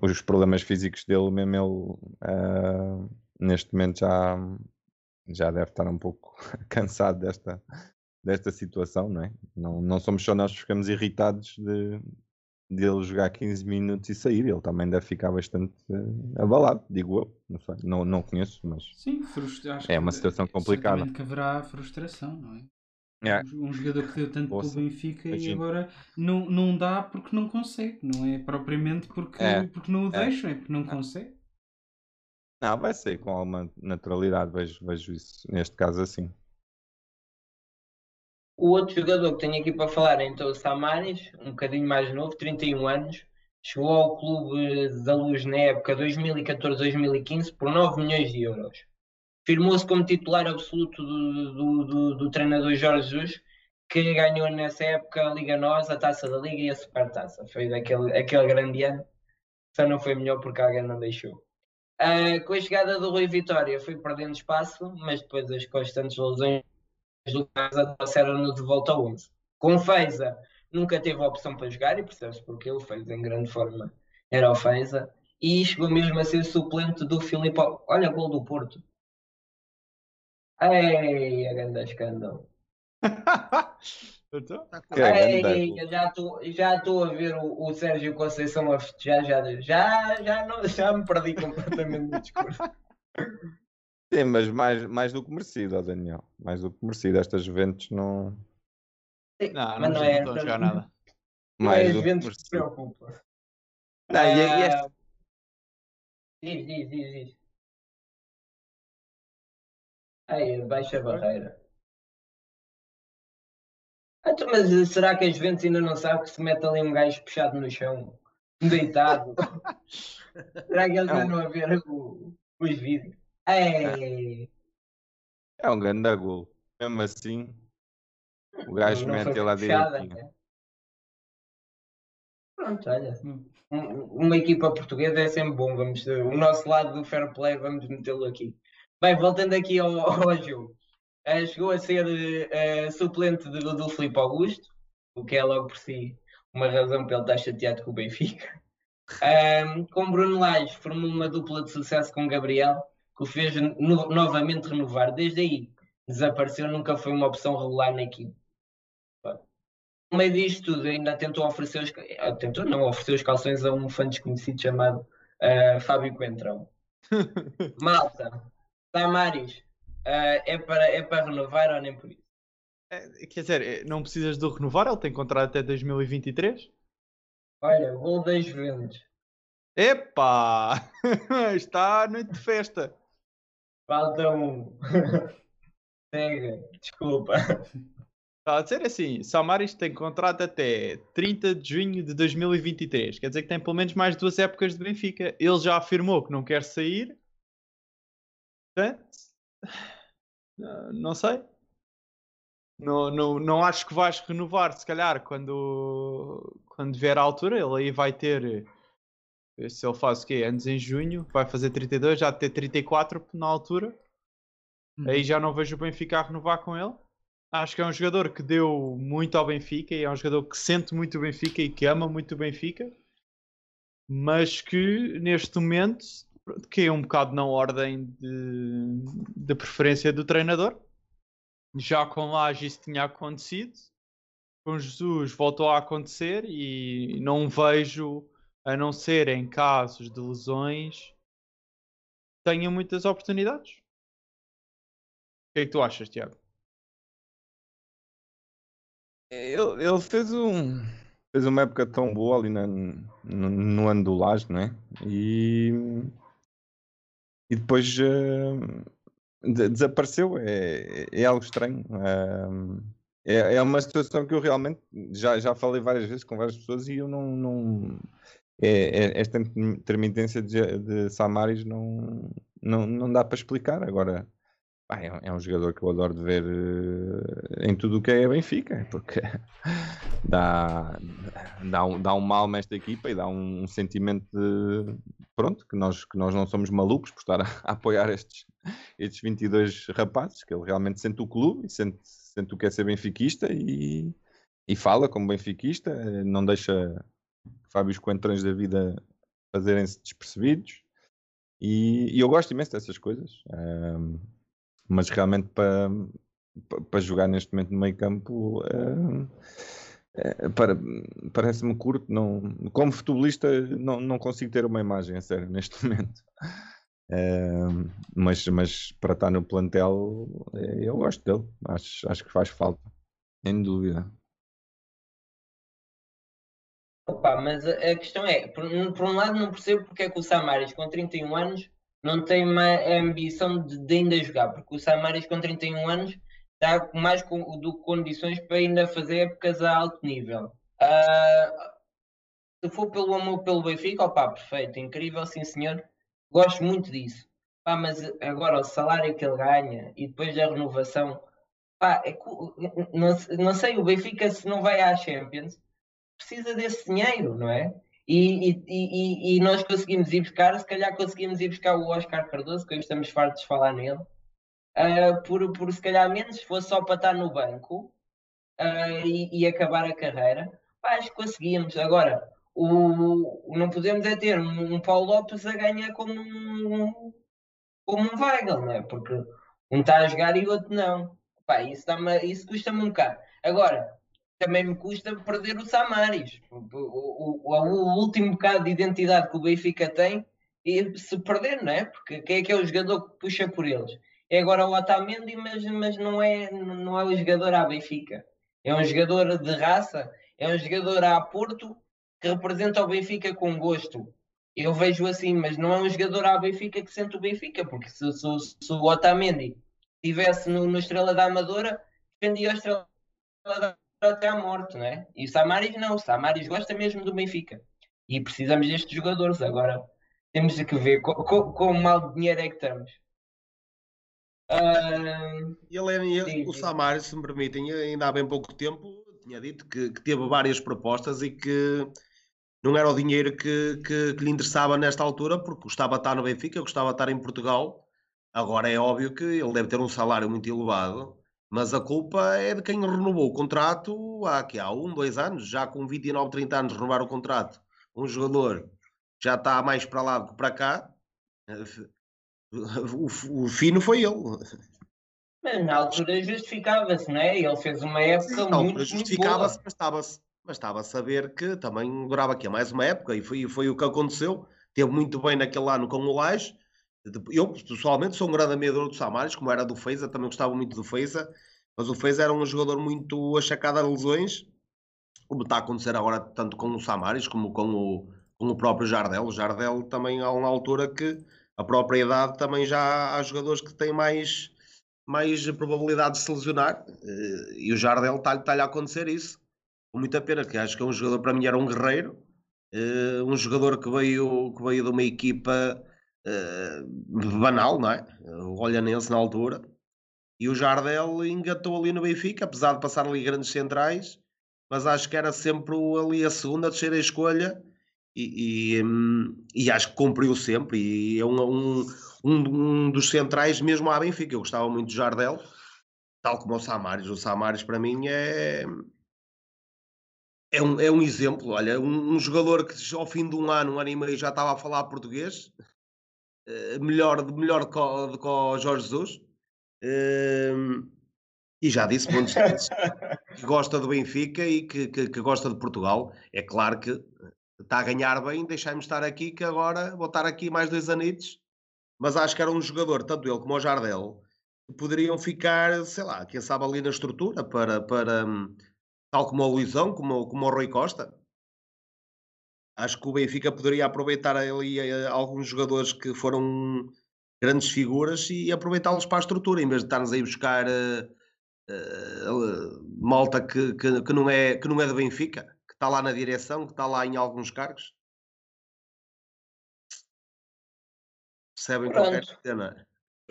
os problemas físicos dele, mesmo ele ah, neste momento já, já deve estar um pouco cansado desta, desta situação, não é? Não, não somos só nós que ficamos irritados de, de ele jogar 15 minutos e sair, ele também deve ficar bastante eh, abalado, digo eu. Não sei, não, não conheço, mas Sim, frustra... É que uma situação complicada. certamente que haverá frustração, não é? É. Um, jogador que deu tanto pelo Ouça, Benfica e imagino. agora não, não dá porque não consegue, não é propriamente porque, É, porque não o é. deixam, é porque não consegue. não, vai sair com alguma naturalidade, vejo, vejo isso neste caso assim. O outro jogador que tenho aqui para falar é então o Samaris, um bocadinho mais novo, 31 anos. Chegou ao clube da Luz na época 2014-2015 por 9 milhões de euros. Firmou-se como titular absoluto do, do, do, do treinador Jorge Jesus, que ganhou nessa época a Liga Nós, a Taça da Liga e a Supertaça. Foi daquele aquele grande ano. Só não foi melhor porque alguém não deixou. Ah, com a chegada do Rui Vitória foi perdendo espaço, mas depois as constantes lesões do casa trouxeram-no de volta ao 11. Com Feiza, nunca teve a opção para jogar e percebe-se porque ele fez em grande forma. Era o Feiza. E chegou mesmo a ser suplente do Filipe. Olha, gol do Porto. Ei, a grande escândalo. Então, é Ei, gol. eu já estou já estou a ver o, o Sérgio Conceição a festejar. Já, já, já, não, já me perdi completamente no discurso. Sim, mas mais, mais do que merecido, ó Daniel. Mais do que merecido. Estas Juventus não. Sim, não, não, não é, estão a jogar nada. não é Mais a do que Juventus que se preocupa. Não, e, e Ah, esta- Diz, diz, diz, diz. Aí, baixa a barreira. Ah, então, mas será que as Juventus ainda não sabe que se mete ali um gajo puxado no chão, deitado? será que eles Não. andam a ver o- os vídeos? Ei, É um grande gol. Mesmo assim, o gajo não mete lá direitinho. né? Pronto, olha. Hum. Um- Uma equipa portuguesa é sempre bom. Vamos, o nosso lado do fair play, vamos metê-lo aqui. Bem, voltando aqui ao, ao jogo. Eh, chegou a ser eh, suplente do, do Filipe Augusto, o que é logo por si uma razão para ele estar chateado com o Benfica. Com Bruno Lage formou uma dupla de sucesso com Gabriel, que o fez no- novamente renovar. Desde aí desapareceu, nunca foi uma opção regular na equipe. No meio disto tudo, ainda tentou oferecer os, ah, tentou não oferecer os calções a um fã desconhecido chamado ah, Fábio Coentrão. Malta, Tamaris, ah, é, para, é para renovar ou nem por isso? É, Quer dizer, é, não precisas de renovar, ele tem contrato até 2023. Olha, gol das Juventus. Epá! Está à noite de festa. Falta um. Desculpa. Está a dizer assim, Samaris tem contrato até 30 de junho de 2023. Quer dizer que tem pelo menos mais duas épocas de Benfica. Ele já afirmou que não quer sair. Portanto, não sei. Não, não, não acho que vais renovar, se calhar, quando, quando vier a altura. Ele aí vai ter, se ele faz o quê? Anos em junho, vai fazer 32, já ter 34 na altura. Aí já não vejo o Benfica a renovar com ele. Acho que é um jogador que deu muito ao Benfica e é um jogador que sente muito o Benfica e que ama muito o Benfica, mas que neste momento que é um bocado na ordem de, de preferência do treinador. Já com Laje isso tinha acontecido, com Jesus voltou a acontecer e não vejo, a não ser em casos de lesões, tenha muitas oportunidades. O que é que tu achas, Tiago? Ele, ele fez um fez uma época tão boa ali na- no, no ano do Laje, não é? E, e depois eh, de- desapareceu. É, é algo estranho. Eh, é, é uma situação que eu realmente já, já falei várias vezes com várias pessoas e eu não. não é, é- esta intermitência de, de Samaris não, não, não dá para explicar. Agora. é, um- é um jogador que eu adoro de ver eh, em tudo o que é Benfica, porque dá, dá, um, dá um mal nesta equipa e dá um, sentimento de pronto, que nós, que nós não somos malucos por estar a, a apoiar estes, estes 22 rapazes, que ele realmente sente o clube e sente, sente o que é ser benfiquista e, e fala como benfiquista, eh, não deixa Fábios Coentrões da vida fazerem-se despercebidos e, e eu gosto imenso dessas coisas. ahm, mas realmente para, pa- para jogar neste momento no meio campo eh, eh, para, parece-me curto. Não, como futebolista, não, não consigo ter uma imagem a sério neste momento. Mas, mas para estar no plantel, eh, eu gosto dele. Acho, acho que faz falta, sem dúvida. Opa, mas a, a questão é, por, por um lado não percebo porque é que o Samaris com 31 anos não tem uma ambição de, de ainda jogar, porque o Samaris com 31 anos está mais com, do que condições para ainda fazer épocas a alto nível. Ah, se for pelo amor pelo Benfica, opá, perfeito, incrível, sim senhor, gosto muito disso. Pá, mas agora o salário que ele ganha e depois a renovação, pá, é não, não sei, o Benfica se não vai à Champions precisa desse dinheiro, não é? E, e, e, e nós conseguimos ir buscar, se calhar conseguimos ir buscar o Oscar Cardoso, que hoje estamos fartos de falar nele, ah, por, por se calhar menos, se fosse só para estar no banco ah, e, acabar a carreira, que conseguíamos. Agora, o, o- não podemos é ter um, um Paulo Lopes a ganhar como um, como um Weigl, não é? Porque um está a jogar e o outro não. Pá, isso, isso custa-me um bocado. Agora, também me custa perder o Samaris. O, o- o- último bocado de identidade que o Benfica tem e se perder, não é? Porque quem é que é o jogador que puxa por eles? É agora o Otamendi, mas, mas não, é, não é o jogador à Benfica. É um jogador de raça, é um jogador à Porto que representa o Benfica com gosto. Eu vejo assim, mas não é um jogador à Benfica que sente o Benfica, porque se, se, se o Otamendi estivesse no, no Estrela da Amadora, defendia o Estrela da até à morte, não é? E o Samaris não, o Samaris gosta mesmo do Benfica. E precisamos destes jogadores. Agora temos que ver com, com, com mal de dinheiro é que estamos. Ah, Ele, é- ele- Sim, o sim. Samaris, se me permitem, ainda há bem pouco tempo tinha dito que, que teve várias propostas e que não era o dinheiro que, que- que lhe interessava nesta altura, porque gostava de estar no Benfica, gostava de estar em Portugal. Agora é óbvio que ele deve ter um salário muito elevado, mas a culpa é de quem renovou o contrato há, que há um, dois anos, já com 29, 30 anos, renovar o contrato. Um jogador já está mais para lá do que para cá. O, o fino foi ele. mas na altura justificava-se, não é? Ele fez uma época Sim, muito, altura muito justificava-se, boa. bastava-se bastava saber que também durava aqui mais uma época e foi, foi o que aconteceu. Teve muito bem naquele ano com o Lage. Eu, pessoalmente, sou um grande admirador do Samaris, como era do Feiza, também gostava muito do Feiza, mas o Feiza era um jogador muito achacado a lesões, como está a acontecer agora tanto com o Samaris como com o, com o próprio Jardel. O Jardel também há uma altura que a própria idade também já há jogadores que têm mais mais probabilidade de se lesionar. eh, E o Jardel está-lhe está a acontecer isso. Com muita pena, que acho que é um jogador, para mim, era um guerreiro. eh, Um jogador que veio, que veio de uma equipa eh, banal, não é? O Olhanense na altura. E o Jardel engatou ali no Benfica, apesar de passar ali grandes centrais, mas acho que era sempre ali a segunda, a terceira escolha. E, e, hum, e acho que cumpriu sempre. E é um, um, um, dos centrais mesmo à Benfica. Eu gostava muito do Jardel, tal como o Samaris. O Samaris, para mim, é. É um, é um exemplo, olha, um, um jogador que ao fim de um ano, um ano e meio já estava a falar português, melhor, melhor do que o, Jorge Jesus, Ehm, e já disse vezes que gosta do Benfica e que, que- que gosta de Portugal. É claro que está a ganhar bem, deixai-me estar aqui, que agora vou estar aqui mais dois anitos, mas acho que era um jogador, tanto ele como o Jardel, que poderiam ficar, sei lá, quem sabe ali na estrutura, para, para hum, tal como o Luizão, como, como o Rui Costa. Acho que o Benfica poderia aproveitar ali eh, alguns jogadores que foram grandes figuras e aproveitá-los para a estrutura, em vez de estarmos aí buscar eh, eh, malta que, que, que não é, que não é do Benfica, que está lá na direção, que está lá em alguns cargos. Percebem o que eu quero Pronto. dizer, não é?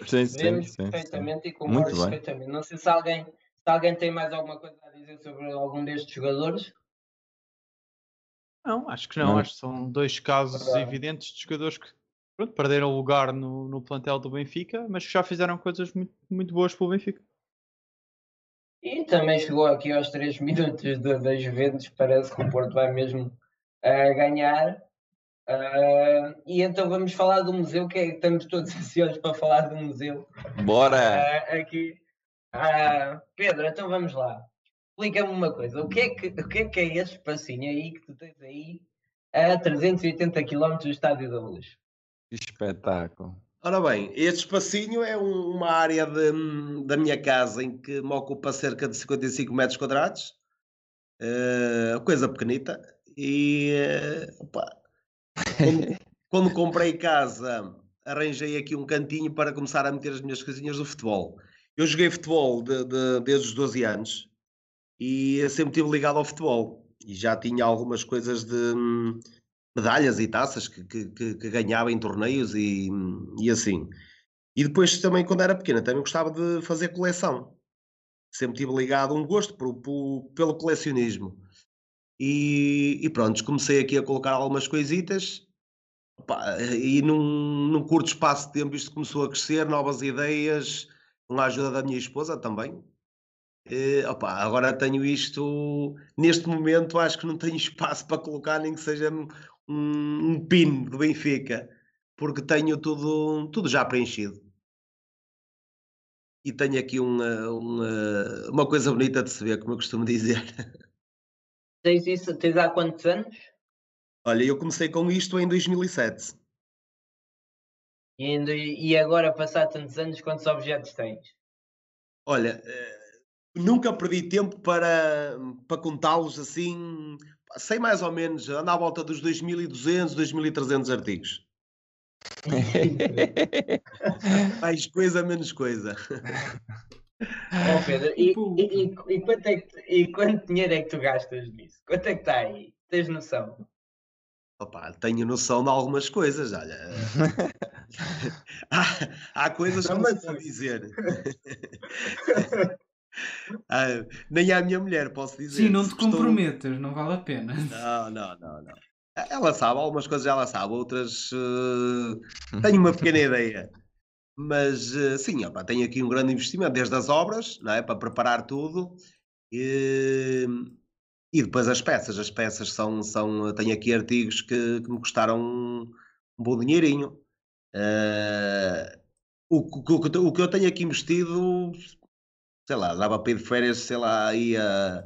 Sim, sim, Vemos sim, sim. perfeitamente e Muito concordo bem. perfeitamente. Não sei se alguém, se alguém tem mais alguma coisa a dizer sobre algum destes jogadores. Não, acho que não. Não. Acho que são dois casos evidentes de jogadores que pronto, perderam lugar no, no plantel do Benfica, mas que já fizeram coisas muito, muito boas para o Benfica. E também chegou aqui aos 3 minutos da Juventus, parece que o Porto vai mesmo eh, ganhar. Ah, e então vamos falar do museu, que é, estamos todos ansiosos para falar do museu. Bora! Ah, aqui. Ah, Pedro, então vamos lá. Explica-me uma coisa, o que, é que, o que é que é esse espacinho aí que tu tens aí a 380 km do Estádio da Luz? Que espetáculo. Ora bem, este espacinho é um- uma área de- da minha casa em que me ocupa cerca de 55 metros quadrados, eh, coisa pequenita, e opa, quando, quando comprei casa arranjei aqui um cantinho para começar a meter as minhas coisinhas do futebol. Eu joguei futebol de- de- desde os 12 anos e sempre estive ligado ao futebol e já tinha algumas coisas de hum, medalhas e taças que, que- que- que ganhava em torneios e, e assim. E depois também, quando era pequena, também gostava de fazer coleção. Sempre tive ligado um gosto por- por- pelo colecionismo. E, e pronto, comecei aqui a colocar algumas coisitas. E num, num curto espaço de tempo isto começou a crescer, novas ideias, com a ajuda da minha esposa também. Eh, opá, agora tenho isto, neste momento acho que não tenho espaço para colocar nem que seja um, um pin do Benfica, porque tenho tudo, tudo já preenchido. E tenho aqui uma, uma, uma coisa bonita de se ver, como eu costumo dizer. Tens isso, tens há quantos anos? Olha, eu comecei com isto em 2007. E, e agora, passar tantos anos, quantos objetos tens? Olha, eh, nunca perdi tempo para, para contá-los assim. Sei mais ou menos, anda à volta dos 2.200, 2.300 artigos. Mais coisa, menos coisa. Ó Pedro, e, e, e- e quanto é que, e quanto dinheiro é que tu gastas nisso? Quanto é que está aí? Tens noção? Opa, tenho noção de algumas coisas, olha. há, há coisas que Não, não mas se pode dizer. Ah, nem à minha mulher posso dizer. Sim, não te estou- comprometas, não vale a pena. Não, não, não, não. Ela sabe, algumas coisas ela sabe, outras eh, tenho uma pequena ideia. Mas eh, sim, opa, tenho aqui um grande investimento, desde as obras, não é? Para preparar tudo. E, e depois as peças. As peças são, são tenho aqui artigos que, que me custaram um, um bom dinheirinho. Eh, o, o, o que eu- o que eu tenho aqui investido, sei lá, dava para ir de férias, sei lá, aí a,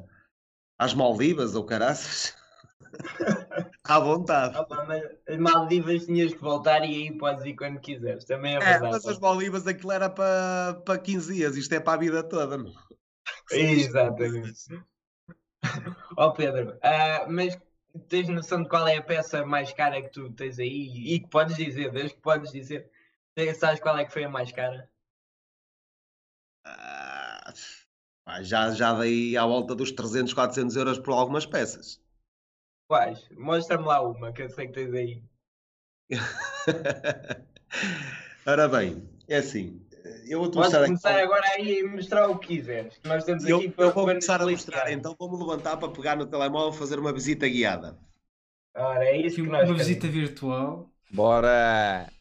às Maldivas ou caraças. À vontade. Ah, pá, mas as Maldivas tinhas que voltar e aí podes ir quando quiseres. Também é É, verdade. mas as Maldivas aquilo era para, para 15 dias, isto é para a vida toda. meu. Exatamente. Ó Pedro, ah, mas tens noção de qual é a peça mais cara que tu tens aí e que podes dizer, desde que podes dizer, sabes qual é que foi a mais cara? Pá, já, já dei à volta dos 300, 400 euros por algumas peças. Quais? Mostra-me lá uma que eu sei que tens aí. Ora bem, é assim. Eu vou começar começar agora aí a mostrar o que quiseres. que Nós temos Eu, aqui eu para vou para começar a mostrar, então vou-me levantar para pegar no telemóvel e fazer uma visita guiada. Ora, é isso Aqui que uma nós queremos. visita virtual. Bora!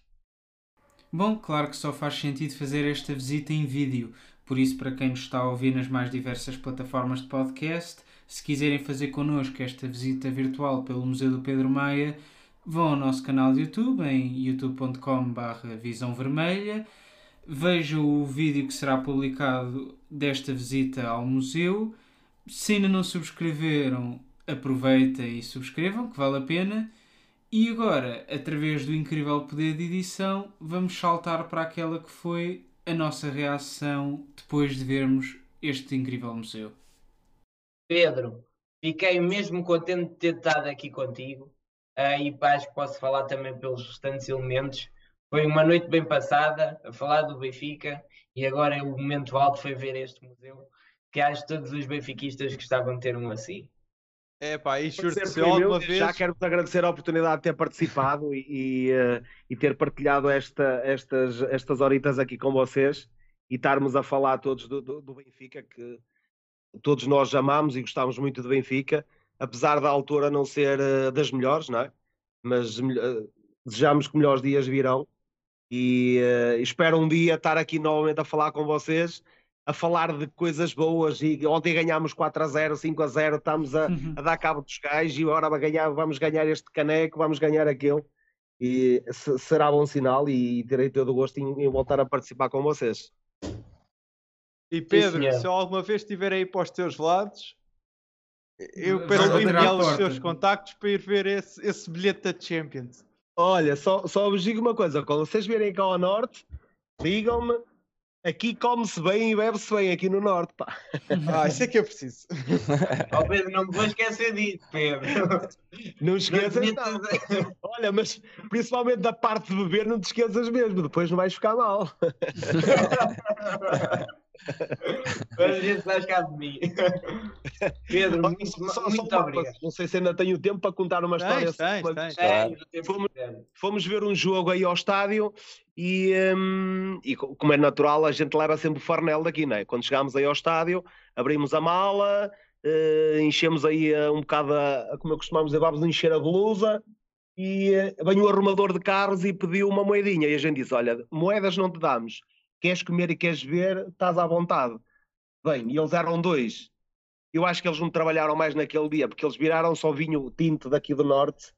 Bom, claro que só faz sentido fazer esta visita em vídeo, por isso, para quem nos está a ouvir nas mais diversas plataformas de podcast, se quiserem fazer connosco esta visita virtual pelo Museu do Pedro Maia, vão ao nosso canal de YouTube em youtube.com.br Visão Vermelha, vejam o vídeo que será publicado desta visita ao museu. Se ainda não subscreveram, aproveitem e subscrevam, que vale a pena. E agora, através do incrível poder de edição, vamos saltar para aquela que foi a nossa reação depois de vermos este incrível museu. Pedro, fiquei mesmo contente de ter estado aqui contigo ah, e que posso falar também pelos restantes elementos. Foi uma noite bem passada a falar do Benfica e agora o momento alto foi ver este museu que acho que todos os benfiquistas gostavam de ter um assim. É pá, e juro se alguma vez. Já quero-vos agradecer a oportunidade de ter participado e, e, eh, e ter partilhado esta, estas, estas horitas aqui com vocês e estarmos a falar todos do, do- do Benfica, que todos nós amamos e gostamos muito do Benfica, apesar da altura não ser eh, das melhores, não é? Mas eh, desejamos que melhores dias virão e eh, espero um dia estar aqui novamente a falar com vocês, a falar de coisas boas e ontem ganhámos 4 a 0, 5 a 0, estamos a, a dar cabo dos gajos e agora ganhar, vamos ganhar este caneco, vamos ganhar aquele. E se- será bom sinal e terei todo o gosto em, em voltar a participar com vocês. E Pedro, senhor. se eu alguma vez estiver aí para os teus lados, eu peço enviar os teus contactos para ir ver esse, esse bilhete da Champions. Olha, só, só vos digo uma coisa: quando vocês virem cá ao Norte, ligam-me. Aqui come-se bem e bebe-se bem, aqui no Norte, pá. Ah, isso é que eu preciso. Ó Pedro, não me vou esquecer disso, Pedro. Não esqueças, não. Olha, mas principalmente da parte de beber, não te esqueças mesmo, depois não vais ficar mal. Mas a gente vai ficar de mim. Pedro, muito, só- só muito uma coisa, obrigado. Não sei se ainda tenho tempo para contar uma história. Tens, tens, tens. Fomos- fomos ver um jogo aí ao estádio e, hum, e co- como é natural, a gente leva sempre o farnel daqui, não é? Quando chegámos aí ao estádio, abrimos a mala, eh, enchemos aí eh, um bocado, a, como eu costumamos dizer, vamos encher a blusa e eh, vem o arrumador de carros e pediu uma moedinha e a gente disse, olha, moedas não te damos, queres comer e queres ver, estás à vontade. Bem, e eles eram dois. Eu acho que eles não trabalharam mais naquele dia, porque eles viraram só vinho tinto daqui do norte.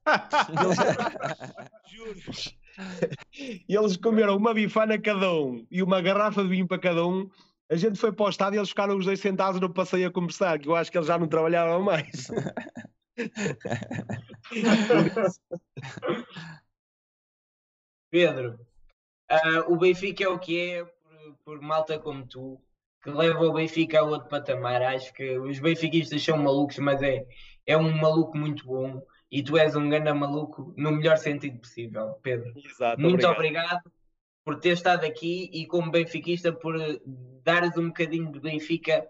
E eles comeram uma bifana cada um e uma garrafa de vinho para cada um. A gente foi para o estádio e eles ficaram os dois sentados no passeio a conversar, que eu acho que eles já não trabalhavam mais. Pedro, ah, o Benfica é o que é por, por malta como tu, que leva o Benfica a outro patamar. Acho que os benfiquistas são malucos, mas é, é um maluco muito bom e tu és um grande maluco no melhor sentido possível, Pedro. Exato, Muito obrigado. por ter estado aqui e como benfiquista por dares um bocadinho de Benfica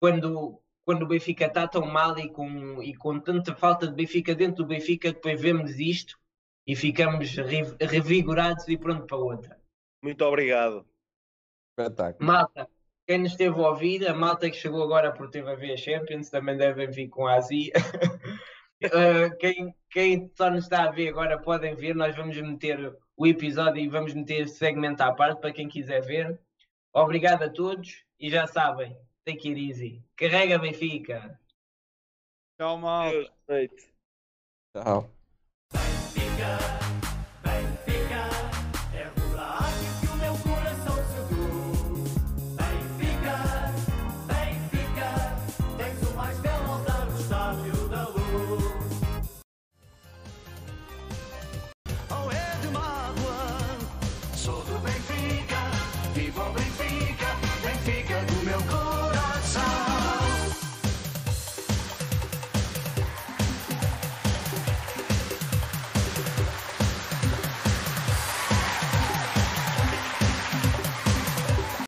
quando, quando o Benfica está tão mal e com, e com tanta falta de Benfica dentro do Benfica, depois vemos isto e ficamos re- revigorados e pronto para outra. Muito obrigado. Espetáculo. Malta, quem nos esteve a ouvir, a malta que chegou agora por teve a ver a Champions, também devem vir com a Azia. Uh, quem, quem só nos está a ver agora podem ver, nós vamos meter o episódio e vamos meter esse segmento à parte para quem quiser ver. Obrigado a todos e já sabem, take it easy. Carrega Benfica! Tchau, mal. Tchau.